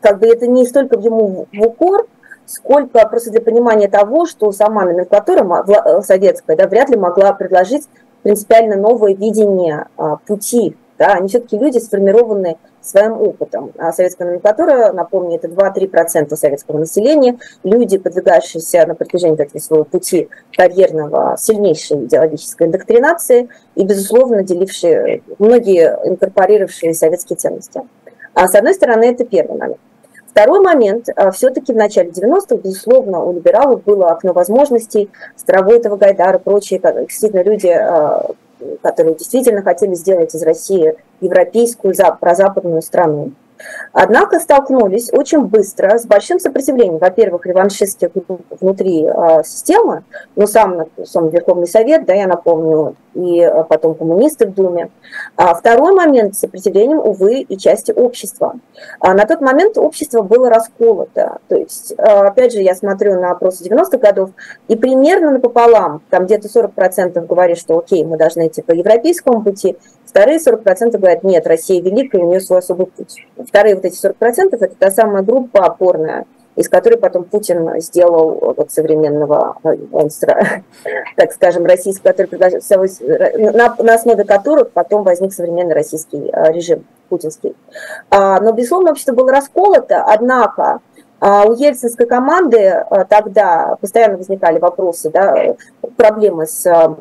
как бы это не столько ему в укор, сколько просто для понимания того, что сама номенклатура советская да, вряд ли могла предложить принципиально новое видение пути. Да, они все-таки люди, сформированные своим опытом. А советская номенклатура, напомню, это 2-3% советского населения, люди, подвигающиеся на протяжении так, своего пути карьерного сильнейшей идеологической индоктринации и, безусловно, делившие, многие инкорпорировавшие советские ценности. А с одной стороны, это первый момент. Второй момент, а, все-таки в начале 90-х, безусловно, у либералов было окно возможностей, Старовойтова, Гайдара, прочие, действительно люди, а, которые действительно хотели сделать из России европейскую, прозападную страну. Однако столкнулись очень быстро с большим сопротивлением, во-первых, реваншистских внутри э, системы, ну, сам, сам Верховный Совет, да, я напомню, и а, потом коммунисты в Думе. А второй момент – сопротивлением, увы, и части общества. А на тот момент общество было расколото. То есть, опять же, я смотрю на опросы 90-х годов, и примерно напополам, там где-то 40% говорит, что окей, мы должны идти по европейскому пути, Вторые 40% говорят, нет, Россия великая, у нее свой особый путь. Вторые вот эти 40% это та самая группа опорная, из которой потом Путин сделал вот современного монстра, [laughs] так скажем, российского, который предложил, на, на основе которых потом возник современный российский а, режим путинский. А, но, безусловно, общество было расколото, однако а, у ельцинской команды тогда постоянно возникали вопросы, да, проблемы с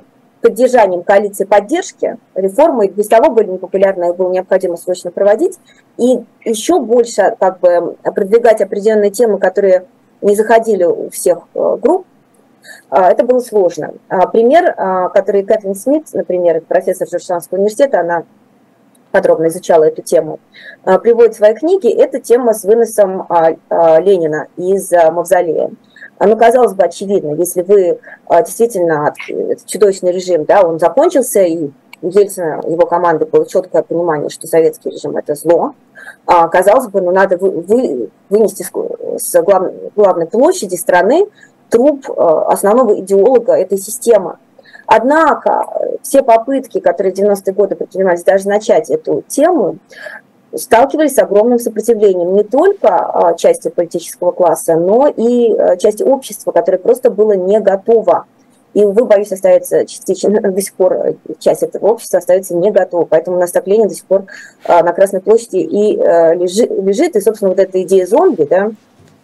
поддержанием коалиции поддержки реформы без того были непопулярны, их было необходимо срочно проводить, и еще больше как бы продвигать определенные темы, которые не заходили у всех э, групп, а, это было сложно. А, пример, а, который Кэтрин Смит, например, профессор Джорджтаунского университета, она подробно изучала эту тему, приводит в своей книге, это тема с выносом Ленина из мавзолея. Оно казалось бы очевидно, если вы а, действительно, этот чудовищный режим, да, он закончился, и у Ельцина, его команды было четкое понимание, что советский режим – это зло, а, казалось бы, ну, надо вы, вы, вынести с главной, главной площади страны труп а, основного идеолога этой системы. Однако все попытки, которые в 90-е годы предпринимались даже начать эту тему, сталкивались с огромным сопротивлением не только а, части политического класса, но и а, части общества, которое просто было не готово. И, увы, боюсь, остается частично до сих пор э, часть этого общества остается не готова. Поэтому у нас так Ленин до сих пор а, на Красной площади и э, лежит. И, собственно, вот эта идея зомби, да,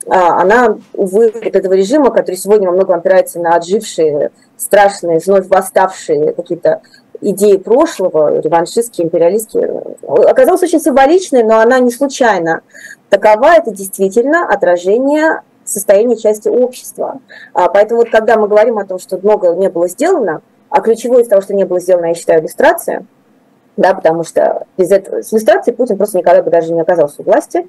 она, увы, от этого режима, который сегодня во многом опирается на отжившие, страшные, вновь восставшие какие-то идеи прошлого, реваншистские, империалистские, оказалась очень символичной, но она не случайна. Такова это действительно отражение состояния части общества. А, поэтому вот когда мы говорим о том, что много не было сделано, а ключевое из того, что не было сделано, я считаю, иллюстрация, да, потому что без этого, с иллюстрацией Путин просто никогда бы даже не оказался у власти.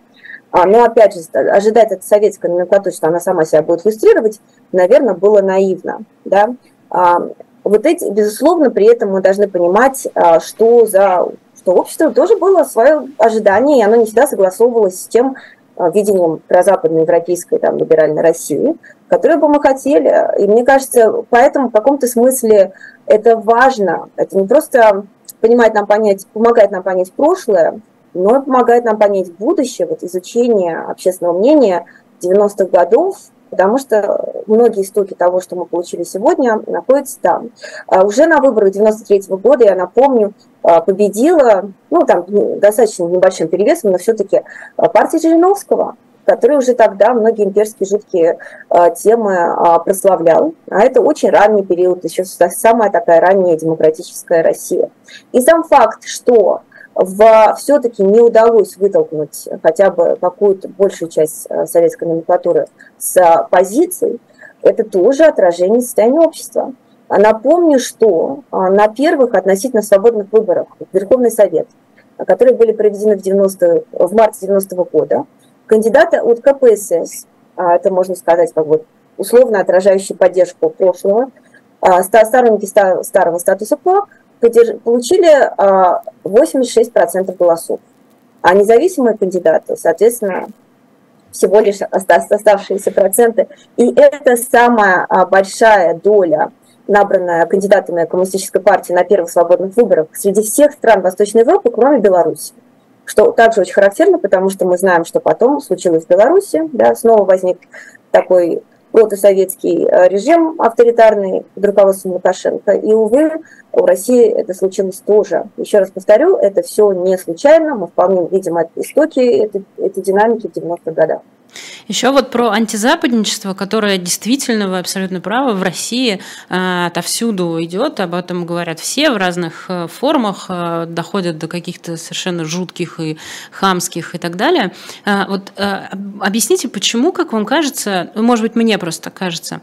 А, но опять же, ожидать от советской номенклатуры, что она сама себя будет иллюстрировать, наверное, было наивно. Да? Вот эти, безусловно, при этом мы должны понимать, а, что за что общество тоже было свое ожидание, и оно не всегда согласовывалось с тем а, видением прозападной европейской там, либеральной России, которую бы мы хотели. И мне кажется, поэтому в каком-то смысле это важно. Это не просто понимает нам понять, помогает нам понять прошлое, но и помогает нам понять будущее, вот изучение общественного мнения 90-х годов, потому что многие истоки того, что мы получили сегодня, находятся там. А уже на выборах 93 года, я напомню, а, победила, ну, там, достаточно небольшим перевесом, но все-таки а, партия Жириновского, который уже тогда многие имперские жуткие темы прославлял. А это очень ранний период, еще самая такая ранняя демократическая Россия. И сам факт, что в, все-таки не удалось вытолкнуть хотя бы какую-то большую часть э, советской номенклатуры с позиций, это тоже отражение состояния общества. А напомню, что а, на первых относительно свободных выборах Верховный Совет, которые были проведены в, 90, в марте 90 -го года, кандидаты от КПСС, а, это можно сказать как бы условно отражающие поддержку прошлого, сторонники старого статуса КВО, получили 86% голосов. А независимые кандидаты, соответственно, всего лишь оставшиеся проценты. И это самая большая доля набранная кандидатами Коммунистической партии на первых свободных выборах среди всех стран Восточной Европы, кроме Беларуси. Что также очень характерно, потому что мы знаем, что потом случилось в Беларуси, да, снова возник такой протосоветский э, режим авторитарный под руководством Лукашенко. И, увы, в России это случилось тоже. Еще раз повторю, это все не случайно, мы вполне видим истоки этой, этой динамики в 90-х годах. Еще вот про антизападничество, которое действительно, вы абсолютно правы, в России э, отовсюду идет, об этом говорят все в разных э, формах, э, доходят до каких-то совершенно жутких и хамских и так далее. Вот объясните, почему, как вам кажется, ну, может быть, мне просто кажется,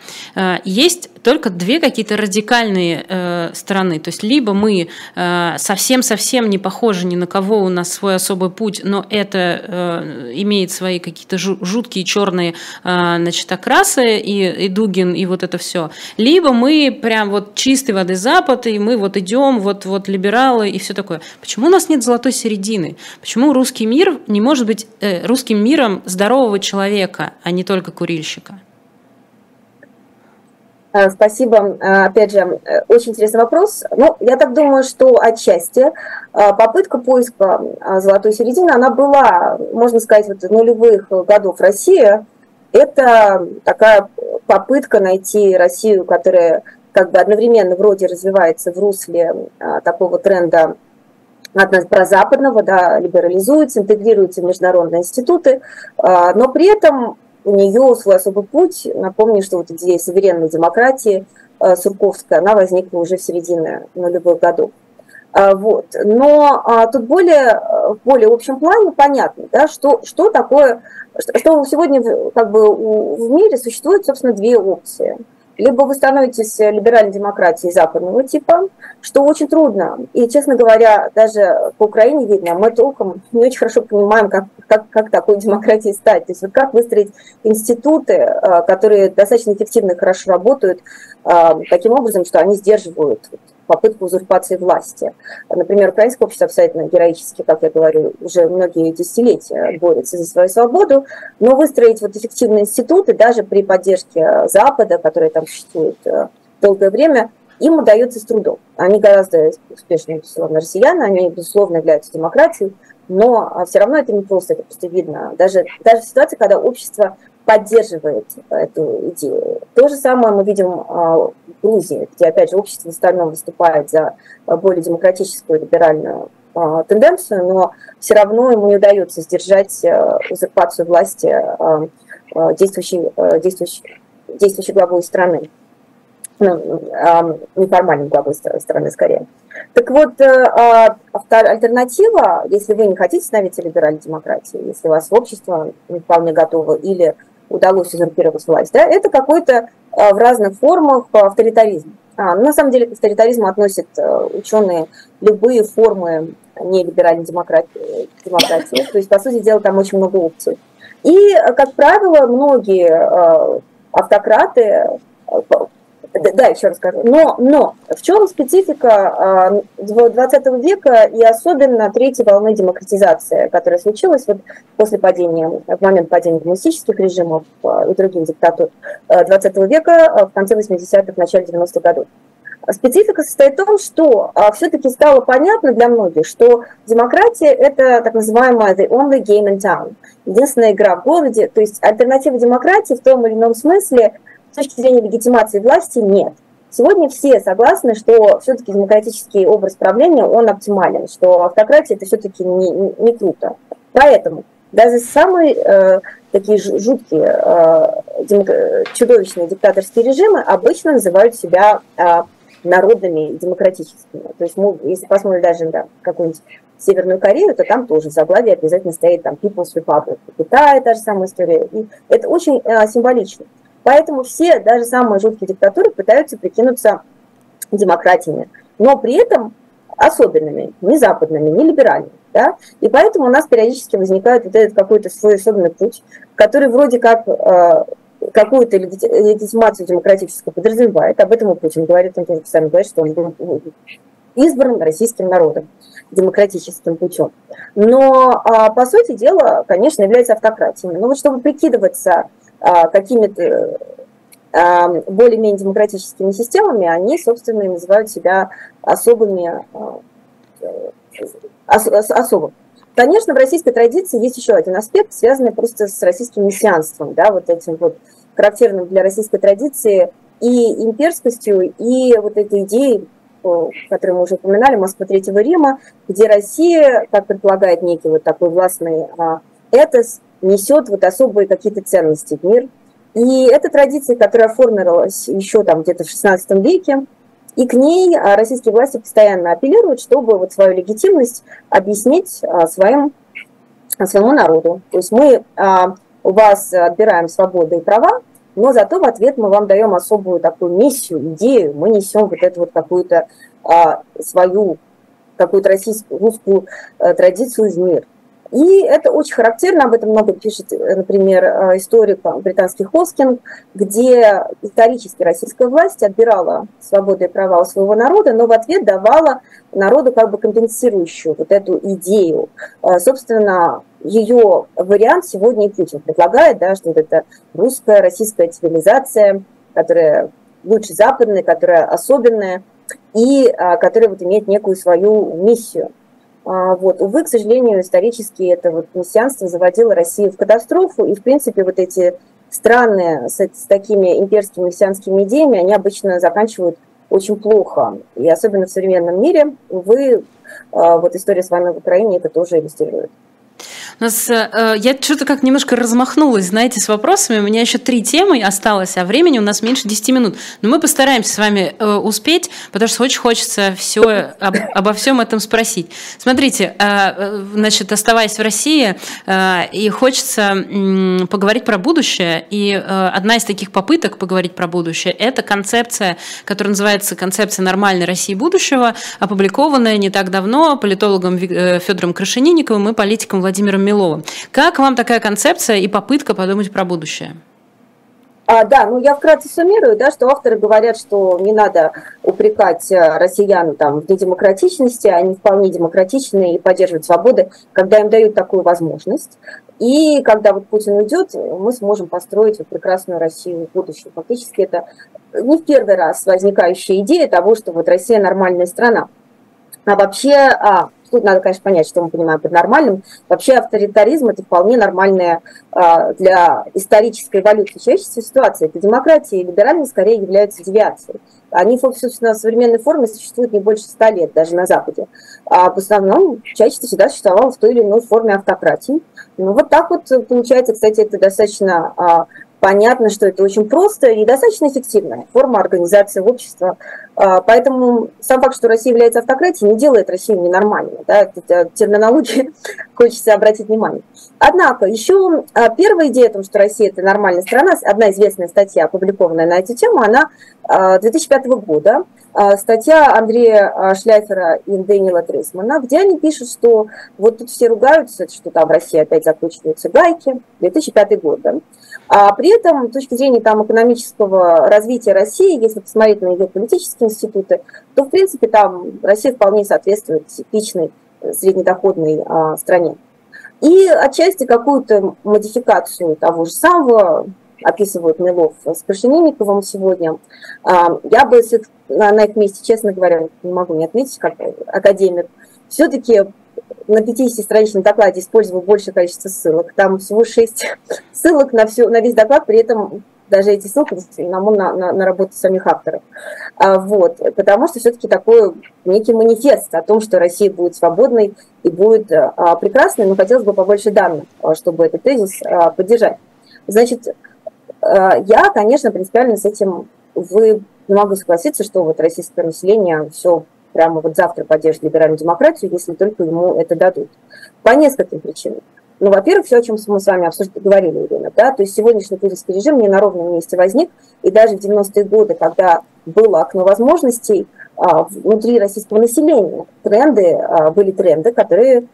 есть только две какие-то радикальные стороны. То есть либо мы совсем-совсем не похожи ни на кого, у нас свой особый путь, но это имеет свои какие-то жуткие черные э, значит, окрасы, и, и Дугин, и вот это все. Либо мы прям вот чистой воды Запад, и мы вот идем, вот, вот либералы и все такое. Почему у нас нет золотой середины? Почему русский мир не может быть э, русским миром здорового человека, а не только курильщика? Э, спасибо. Э, опять же, э, очень интересный вопрос. Ну, я так думаю, что отчасти попытка поиска золотой середины, она была, можно сказать, вот нулевых годов России. Это такая попытка найти Россию, которая как бы одновременно вроде развивается в русле такого тренда прозападного, да, либерализуется, интегрируется в международные институты, но при этом нее свой особый путь. Напомню, что вот идея суверенной демократии э, Сурковская, она возникла уже в середине нулевых годов. А, вот. Но а, тут более, э, более общем плане понятно, да, что, что такое, что сегодня как бы в мире существует, собственно, две опции – либо вы становитесь либеральной демократией западного типа, что очень трудно. И, честно говоря, даже по Украине видно, мы толком не очень хорошо понимаем, как, как, как такой демократией стать. То есть вот как выстроить институты, э, которые достаточно эффективно и хорошо работают, э, таким образом, что они сдерживают попытку узурпации власти. Например, украинское общество абсолютно героически, как я говорю, уже многие десятилетия борется за свою свободу, но выстроить вот эффективные институты даже при поддержке Запада, который там существует э, долгое время, им удается с трудом. Они гораздо успешнее, безусловно, россияне, они, безусловно, являются демократией, но а, все равно это не просто, это просто видно. Даже, даже в ситуации, когда общество поддерживает эту идею. То же самое мы видим а, в Грузии, где, опять же, общество в остальном выступает за более демократическую либеральную а, тенденцию, но все равно ему не удается сдержать а, узурпацию власти действующей, действующей, действующей главой страны ну, неформальной главой страны скорее. Так вот, э, альтернатива, если вы не хотите становиться либеральной демократией, если у вас общество не вполне готово или удалось узурпировать власть, да, это какой-то а, в разных формах авторитаризм. А, на самом деле к авторитаризму относят э, ученые любые формы нелиберальной демократии, демократии. То есть, по сути дела, там очень много опций. И, как правило, многие э, автократы да, еще раз скажу. Но, но в чем специфика 20 а, века и особенно третьей волны демократизации, которая случилась вот после падения, в момент падения коммунистических режимов а, и других диктатур 20 века в конце 80-х, начале 90-х годов? Специфика состоит в том, что а, все-таки стало понятно для многих, что демократия – это так называемая the only game in town, единственная игра в городе, то есть альтернатива демократии в том или ином смысле точки зрения легитимации власти нет. Сегодня все согласны, что все-таки демократический образ правления, он оптимален, что автократия это все-таки не, не, круто. Поэтому даже самые э, такие жуткие, э, демок... чудовищные диктаторские режимы обычно называют себя э, народными демократическими. То есть мы, если посмотрим даже да, какую-нибудь Северную Корею, то там тоже в заглавии обязательно стоит там People's Republic. Китай та же самая история. И это очень э, символично. Поэтому все, даже самые жуткие диктатуры, пытаются прикинуться демократиями, но при этом особенными, не западными, не либеральными. Да? И поэтому у нас периодически возникает вот этот какой-то свой особенный путь, который вроде как э, какую-то легитимацию демократическую подразумевает. Об этом Путин говорит, он тоже постоянно говорит, что он был избран российским народом демократическим путем. Но, а, по сути дела, конечно, является автократией. Но вот чтобы прикидываться какими-то а, более-менее демократическими системами, они, собственно, и называют себя особыми, ос, особым. Конечно, в российской традиции есть еще один аспект, связанный просто с российским мессианством, да, вот этим вот характерным для российской традиции и имперскостью, и вот этой идеей которую мы уже упоминали, Москва Третьего Рима, где Россия, как предполагает некий вот такой властный а, этос, несет вот особые какие-то ценности в мир. И это традиция, которая оформилась еще там где-то в XVI веке, и к ней а, российские власти постоянно апеллируют, чтобы вот свою легитимность объяснить а, своим, своему народу. То есть мы у вас отбираем свободы и права, но зато в ответ мы вам даем особую такую миссию, идею, мы несем вот эту вот какую-то а, свою, какую-то российскую, русскую а, традицию в мир. И это очень характерно, об этом много пишет, например, а, историк британский Хоскинг, где исторически российская власть отбирала свободы и права у своего народа, но в ответ давала народу как бы компенсирующую вот эту идею. Собственно, ее вариант сегодня и Путин предлагает, да, что вот это русская, российская цивилизация, которая лучше западная, которая особенная, и которая вот имеет некую свою миссию. А, вот. Увы, к сожалению, исторически это вот мессианство заводило Россию в катастрофу, и, в принципе, вот эти страны с, с такими имперскими мессианскими идеями, они обычно заканчивают очень плохо. И особенно в современном мире, увы, а, вот история с войной в Украине это тоже иллюстрирует. У нас, э, я что-то как немножко размахнулась, знаете, с вопросами. У меня еще три темы осталось, а времени у нас меньше 10 минут. Но мы постараемся с вами э, успеть, потому что очень хочется все, об, обо всем этом спросить. Смотрите, э, значит, оставаясь в России, э, и хочется э, поговорить про будущее. И э, одна из таких попыток поговорить про будущее – это концепция, которая называется «Концепция нормальной России будущего», опубликованная не так давно политологом э, Федором Крашенинниковым и политиком Владимиром Миловым. Как вам такая концепция и попытка подумать про будущее? А, да, ну я вкратце суммирую, да, что авторы говорят, что не надо упрекать э, россиян там, в недемократичности, они вполне демократичны и поддерживают свободы, когда им дают такую возможность. И когда вот Путин уйдет, мы сможем построить вот прекрасную Россию в будущем. Фактически это не в первый раз возникающая идея того, что вот Россия нормальная страна. А вообще, а, Тут надо, конечно, понять, что мы понимаем под нормальным. Вообще авторитаризм – это вполне нормальная а, для исторической эволюции человечества ситуация. Это демократия и либеральность скорее являются девиацией. Они, собственно, в современной форме существуют не больше ста лет, даже на Западе. А в основном человечество всегда существовало в той или иной форме автократии. Ну, вот так вот получается, кстати, это достаточно а, понятно, что это очень просто и достаточно эффективная форма организации общества. А, поэтому сам факт, что Россия является автократией, не делает Россию ненормальной. Да? Терминологии [laughs] хочется обратить внимание. Однако, еще а, первая идея о том, что Россия – это нормальная страна, одна известная статья, опубликованная на эту тему, она 2005 а, года, статья Андрея Шляйфера и Дэниела Трейсмана, где они пишут, что вот тут все ругаются, что там в России опять закручиваются гайки, 2005 год. Да? А при этом, с точки зрения там, экономического развития России, если посмотреть на ее политические институты, то, в принципе, там Россия вполне соответствует типичной среднедоходной а, стране. И отчасти какую-то модификацию того же самого описывают Милов с Крашенинниковым сегодня. А, я бы на их месте, честно говоря, не могу не отметить, как академик, все-таки на 50-страничном докладе использовал большее количество ссылок. Там всего 6 [laughs] ссылок на, всю, на весь доклад, при этом даже эти ссылки на, на, на, работу самих авторов. А, вот, потому что все-таки такой некий манифест о том, что Россия будет свободной и будет а, прекрасной, но хотелось бы побольше данных, а, чтобы этот тезис а, поддержать. Значит, а, я, конечно, принципиально с этим вы не могу согласиться, что вот российское население все прямо вот завтра поддержит либеральную демократию, если только ему это дадут. По нескольким причинам. Ну, во-первых, все, о чем мы с вами обсуждали, говорили, Ирина, да, то есть сегодняшний путинский режим не на ровном месте возник, и даже в 90-е годы, когда было окно возможностей а, внутри российского населения, тренды, а, были тренды, которые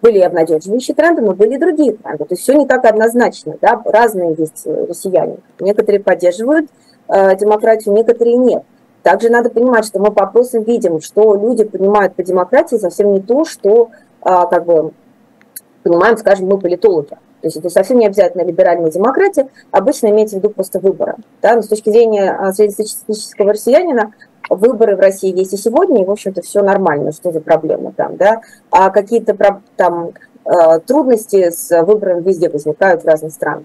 были обнадеживающие тренды, но были и другие тренды. То есть все не так однозначно, да, разные есть россияне. Некоторые поддерживают э, демократию, некоторые нет. Также надо понимать, что мы по опросам видим, что люди понимают по демократии совсем не то, что э, как бы понимаем, скажем, мы политологи. То есть это совсем не обязательно либеральная демократия, обычно имеется в виду просто выборы. Да? Но с точки зрения а, среднестатистического россиянина выборы в России есть и сегодня, и, в общем-то, все нормально, что за проблема там, да. А какие-то там э, трудности с выбором везде возникают в разных странах.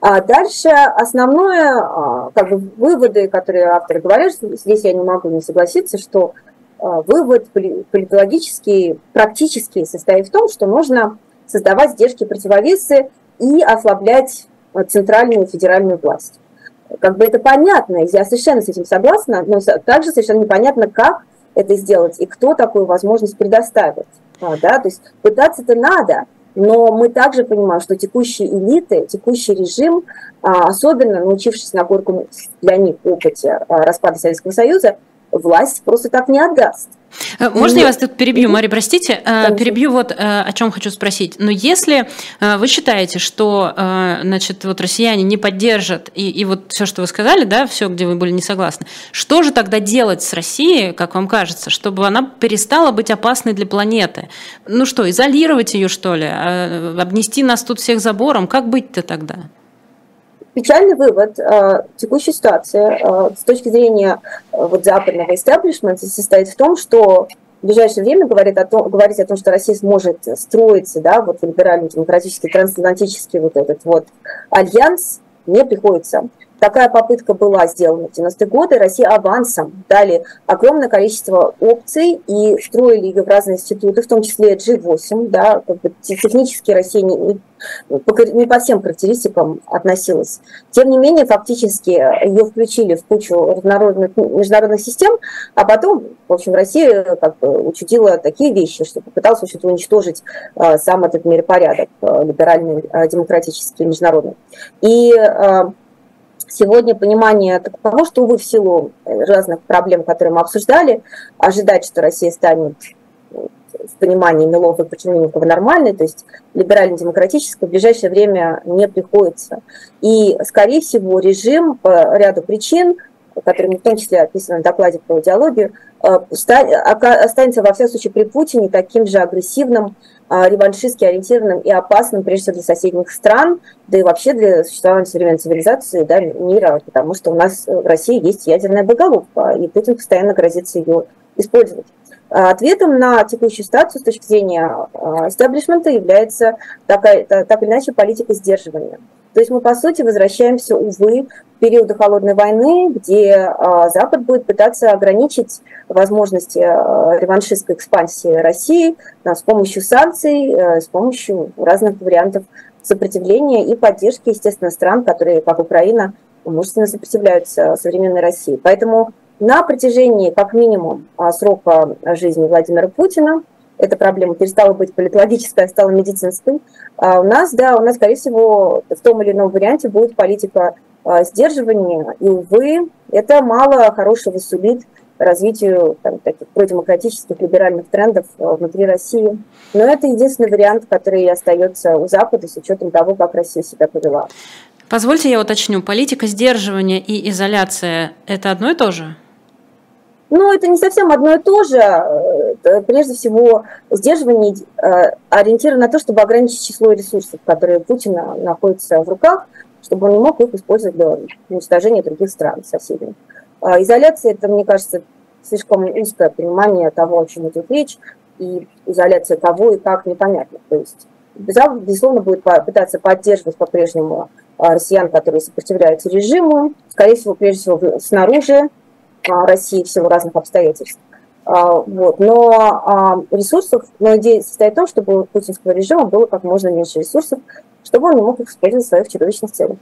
А дальше основное, а, как бы выводы, которые авторы говорят, здесь я не могу не согласиться, что а, вывод политологический, практический состоит в том, что нужно создавать сдержки противовесы и ослаблять центральную федеральную власть. Как бы это понятно, я совершенно с этим согласна, но также совершенно непонятно, как это сделать и кто такую возможность предоставит. А, да? То есть пытаться-то надо, но мы также понимаем, что текущие элиты, текущий режим, а, особенно научившись на горьком для них опыте а, распада Советского Союза, власть просто так не отдаст. Э, можно я вас тут перебью, Мария, простите? Э, Конечно. Перебью вот э, о чем хочу спросить. Но если вы считаете, что значит, вот россияне не поддержат, и, и вот все, что вы сказали, да, все, где вы были не согласны, что же тогда делать с Россией, как вам кажется, чтобы она перестала быть опасной для планеты? Ну что, изолировать ее, что ли? Обнести нас тут всех забором? Как быть-то тогда? Печальный вывод э, текущей ситуации э, с точки зрения э, вот, западного истеблишмента состоит в том, что в ближайшее время говорит о том, говорить о том, что Россия сможет строиться, да, вот либеральный, демократический, трансатлантический вот этот вот альянс, не приходится. Такая попытка была сделана в 90-е годы. Россия авансом дали огромное количество опций и строили их в разные институты, в том числе G8. Да, как бы технически Россия не, не, не по всем характеристикам относилась. Тем не менее, фактически ее включили в кучу международных, международных систем, а потом, в общем, Россия как бы учудила такие вещи, что попыталась в общем уничтожить э, сам этот миропорядок э, либеральный, э, демократический, международный. И Сегодня понимание того, что, увы, в силу разных проблем, которые мы обсуждали, ожидать, что Россия станет в понимании Милова и Почерненникова нормальной, то есть либерально-демократической, в ближайшее время не приходится. И, скорее всего, режим по ряду причин, которые в том числе описаны в докладе по идеологию, э, останется во всяком случае при Путине таким же агрессивным, а, реваншистски ориентированным и опасным, прежде всего, для соседних стран, да и вообще для существования современной цивилизации да, мира, потому что у нас в России есть ядерная боголовка, и Путин постоянно грозится ее использовать. А, ответом на текущую ситуацию с точки зрения истеблишмента является такая, так или иначе политика сдерживания. То есть мы, по сути, возвращаемся, увы, в периоды холодной войны, где а, Запад будет пытаться ограничить возможности а, реваншистской экспансии России с помощью санкций, с помощью разных вариантов сопротивления и поддержки, естественно, стран, которые, как Украина, мужественно сопротивляются современной России. Поэтому на протяжении, как минимум, а, срока жизни Владимира Путина эта проблема перестала быть политологической, а стала медицинской. А у нас, да, у нас, скорее всего, в том или ином варианте будет политика а, сдерживания. И, увы, это мало хорошего сулит развитию там, таких продемократических либеральных трендов а, внутри России. Но это единственный вариант, который остается у Запада с учетом того, как Россия себя повела. Позвольте я уточню, политика сдерживания и изоляция – это одно и то же? Ну, это не совсем одно и то же. Э, прежде всего, сдерживание э, ориентировано на то, чтобы ограничить число ресурсов, которые Путина находятся в руках, чтобы он не мог их использовать для уничтожения других стран, соседей. А изоляция – это, мне кажется, слишком узкое понимание того, о чем идет речь, и изоляция того и как непонятно. То есть, безусловно, будет пытаться поддерживать по-прежнему а, россиян, которые сопротивляются режиму, скорее всего, прежде всего, снаружи России в силу разных обстоятельств. А, вот. Но а, ресурсов, но идея состоит в том, чтобы у путинского режима было как можно меньше ресурсов, чтобы он мог их использовать в своих чудовищных целях.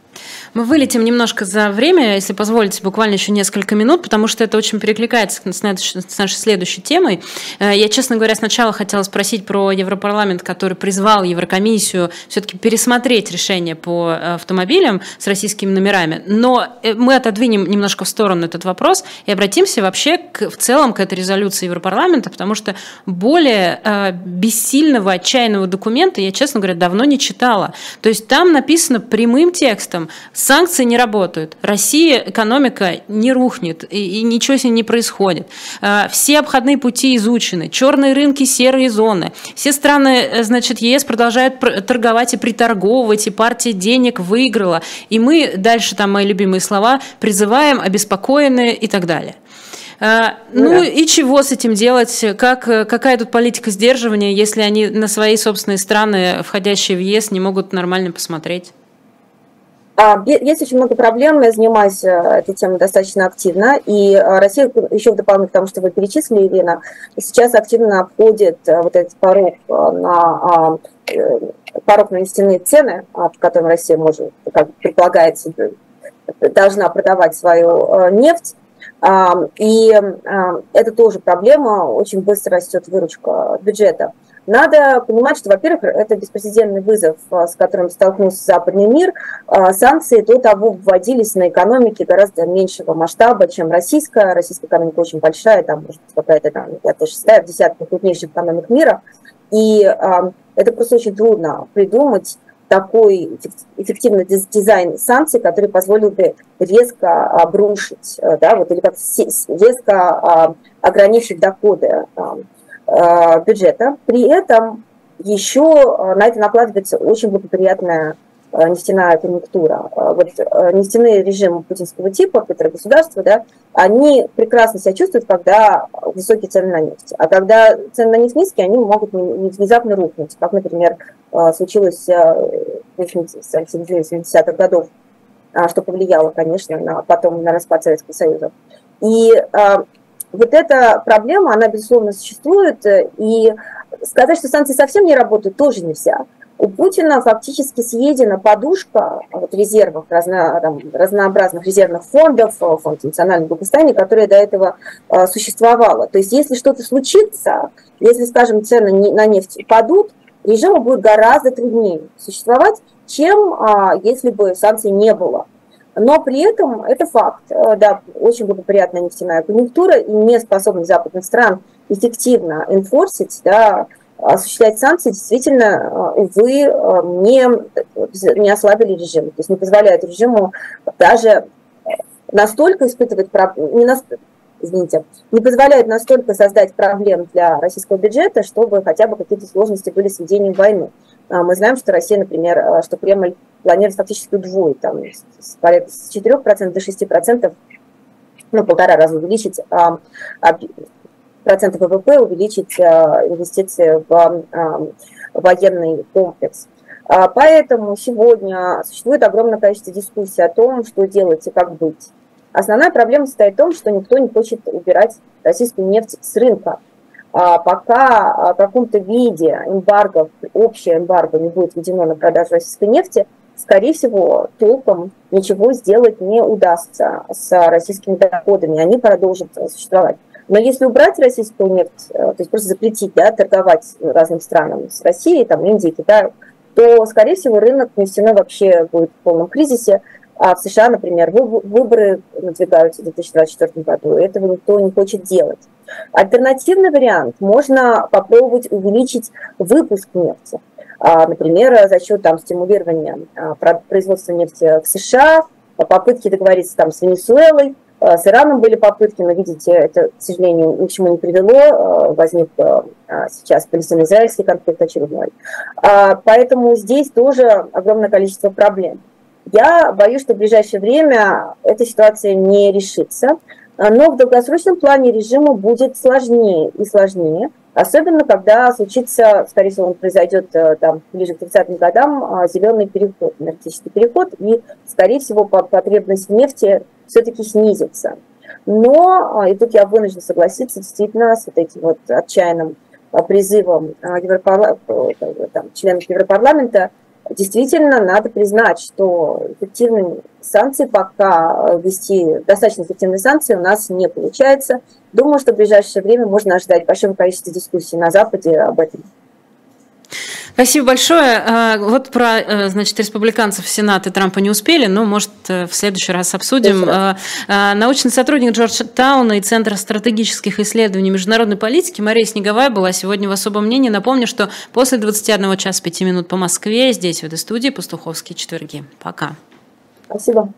Мы вылетим немножко за время, если позволите, буквально еще несколько минут, потому что это очень перекликается с нашей следующей темой. Э, я, честно говоря, сначала хотела спросить про Европарламент, который призвал Еврокомиссию все-таки пересмотреть решение по э, автомобилям с российскими номерами, но э, мы отодвинем немножко в сторону этот вопрос и обратимся вообще к, в целом к этой резолюции Европарламента, потому что более э, бессильного, отчаянного документа я, честно говоря, давно не читала. То есть там написано прямым текстом, санкции не работают, Россия, экономика не рухнет, и, и ничего с ней не происходит. Э, все обходные пути изучены, черные рынки, серые зоны. Все страны, э, значит, ЕС продолжают торговать и приторговывать, и партия денег выиграла. И мы, дальше там мои любимые слова, призываем, обеспокоены и так далее. А, ну, ну да. и чего с этим делать? Как, какая тут политика сдерживания, если они на свои собственные страны, входящие в ЕС, не могут нормально посмотреть? А, есть очень много проблем, я занимаюсь э, этой темой достаточно активно, и э, Россия, еще в дополнение к тому, что вы перечислили, Ирина, сейчас активно обходит э, вот этот порог на порог на нефтяные цены, по которым Россия может, как предполагается, должна продавать свою нефть, и это тоже проблема, очень быстро растет выручка бюджета. Надо понимать, что, во-первых, это беспрецедентный вызов, с которым столкнулся западный мир. Санкции до того вводились на экономике гораздо меньшего масштаба, чем российская. Российская экономика очень большая, там, может быть, какая-то там, пятая, шестая, в десятку крупнейших экономик мира. И это просто очень трудно придумать такой эффективный дизайн санкций, который позволил бы резко обрушить, э, да, вот, или как резко а, ограничить доходы а, а, бюджета. При этом еще на это накладывается очень благоприятная нефтяная конъюнктура. Вот нефтяные режимы путинского типа, Петрогосударства, да, они прекрасно себя чувствуют, когда высокие цены на нефть. А когда цены на нефть низкие, они могут внезапно рухнуть, как, например, Э, случилось э, в 70-х годов, а, что повлияло, конечно, на, потом на распад Советского Союза. И а, вот эта проблема, она, безусловно, существует, и сказать, что санкции совсем не работают, тоже нельзя. У Путина фактически съедена подушка вот, резервов, разно, там, разнообразных резервных фондов, фонд национального благосостояния, которая до этого э, существовала. То есть если что-то случится, если, скажем, цены на нефть упадут, режиму будет гораздо труднее существовать, чем а, если бы санкций не было. Но при этом это факт, э, да, очень благоприятная нефтяная конъюнктура и неспособность западных стран эффективно энфорсить, да, осуществлять санкции действительно, э, увы, э, не, не ослабили режим, то есть не позволяет режиму даже настолько испытывать, не настолько, извините, не позволяют настолько создать проблем для российского бюджета, чтобы хотя бы какие-то сложности были с ведением войны. А, мы знаем, что Россия, например, а, что Кремль планирует фактически удвоить, там, с 4% до 6%, ну, полтора раза увеличить а, проценты ВВП, увеличить инвестиции в военный комплекс. Поэтому сегодня существует огромное количество дискуссий о том, что делать и как быть. Основная проблема состоит в том, что никто не хочет убирать российскую нефть с рынка. А пока в каком-то виде эмбарго, общее эмбарго не будет введено на продажу российской нефти, скорее всего, толком ничего сделать не удастся с российскими доходами, они продолжат существовать. Но если убрать российскую нефть, э, то есть просто запретить да, торговать разным странам с Россией, там, Индией, Китаем, то, скорее всего, рынок нефтяной вообще будет в полном кризисе, а в США, например, выборы надвигаются в 2024 году, и этого никто не хочет делать. Альтернативный вариант – можно попробовать увеличить выпуск нефти. А, например, за счет там, стимулирования а, производства нефти в США, попытки договориться там, с Венесуэлой, а, с Ираном были попытки, но, видите, это, к сожалению, ни к чему не привело. Возник сейчас палестино-израильский конфликт очередной. Поэтому здесь тоже огромное количество проблем. Я боюсь, что в ближайшее время эта ситуация не решится, но в долгосрочном плане режиму будет сложнее и сложнее, особенно когда случится, скорее всего, он произойдет э, там, ближе к 30-м годам, а, зеленый переход, энергетический переход, и, скорее всего, потребность в нефти все-таки снизится. Но, а, и тут я вынуждена согласиться действительно с вот этим вот отчаянным а, призывом Европарла... Э, членов Европарламента действительно надо признать, что эффективные санкции пока ввести достаточно эффективные санкции у нас не получается. Думаю, что в ближайшее время можно ожидать большого количества дискуссий на Западе об этом. Спасибо большое. А, вот про, э, значит, республиканцев Сенат и Трампа не успели, но, может, э, в следующий раз обсудим. А, а, научный сотрудник Джорджтауна и Центра стратегических исследований международной политики Мария Снеговая была сегодня в особом мнении. Напомню, что после 21 часа 5 минут по Москве здесь, в этой студии, Пастуховские четверги. Пока. Спасибо.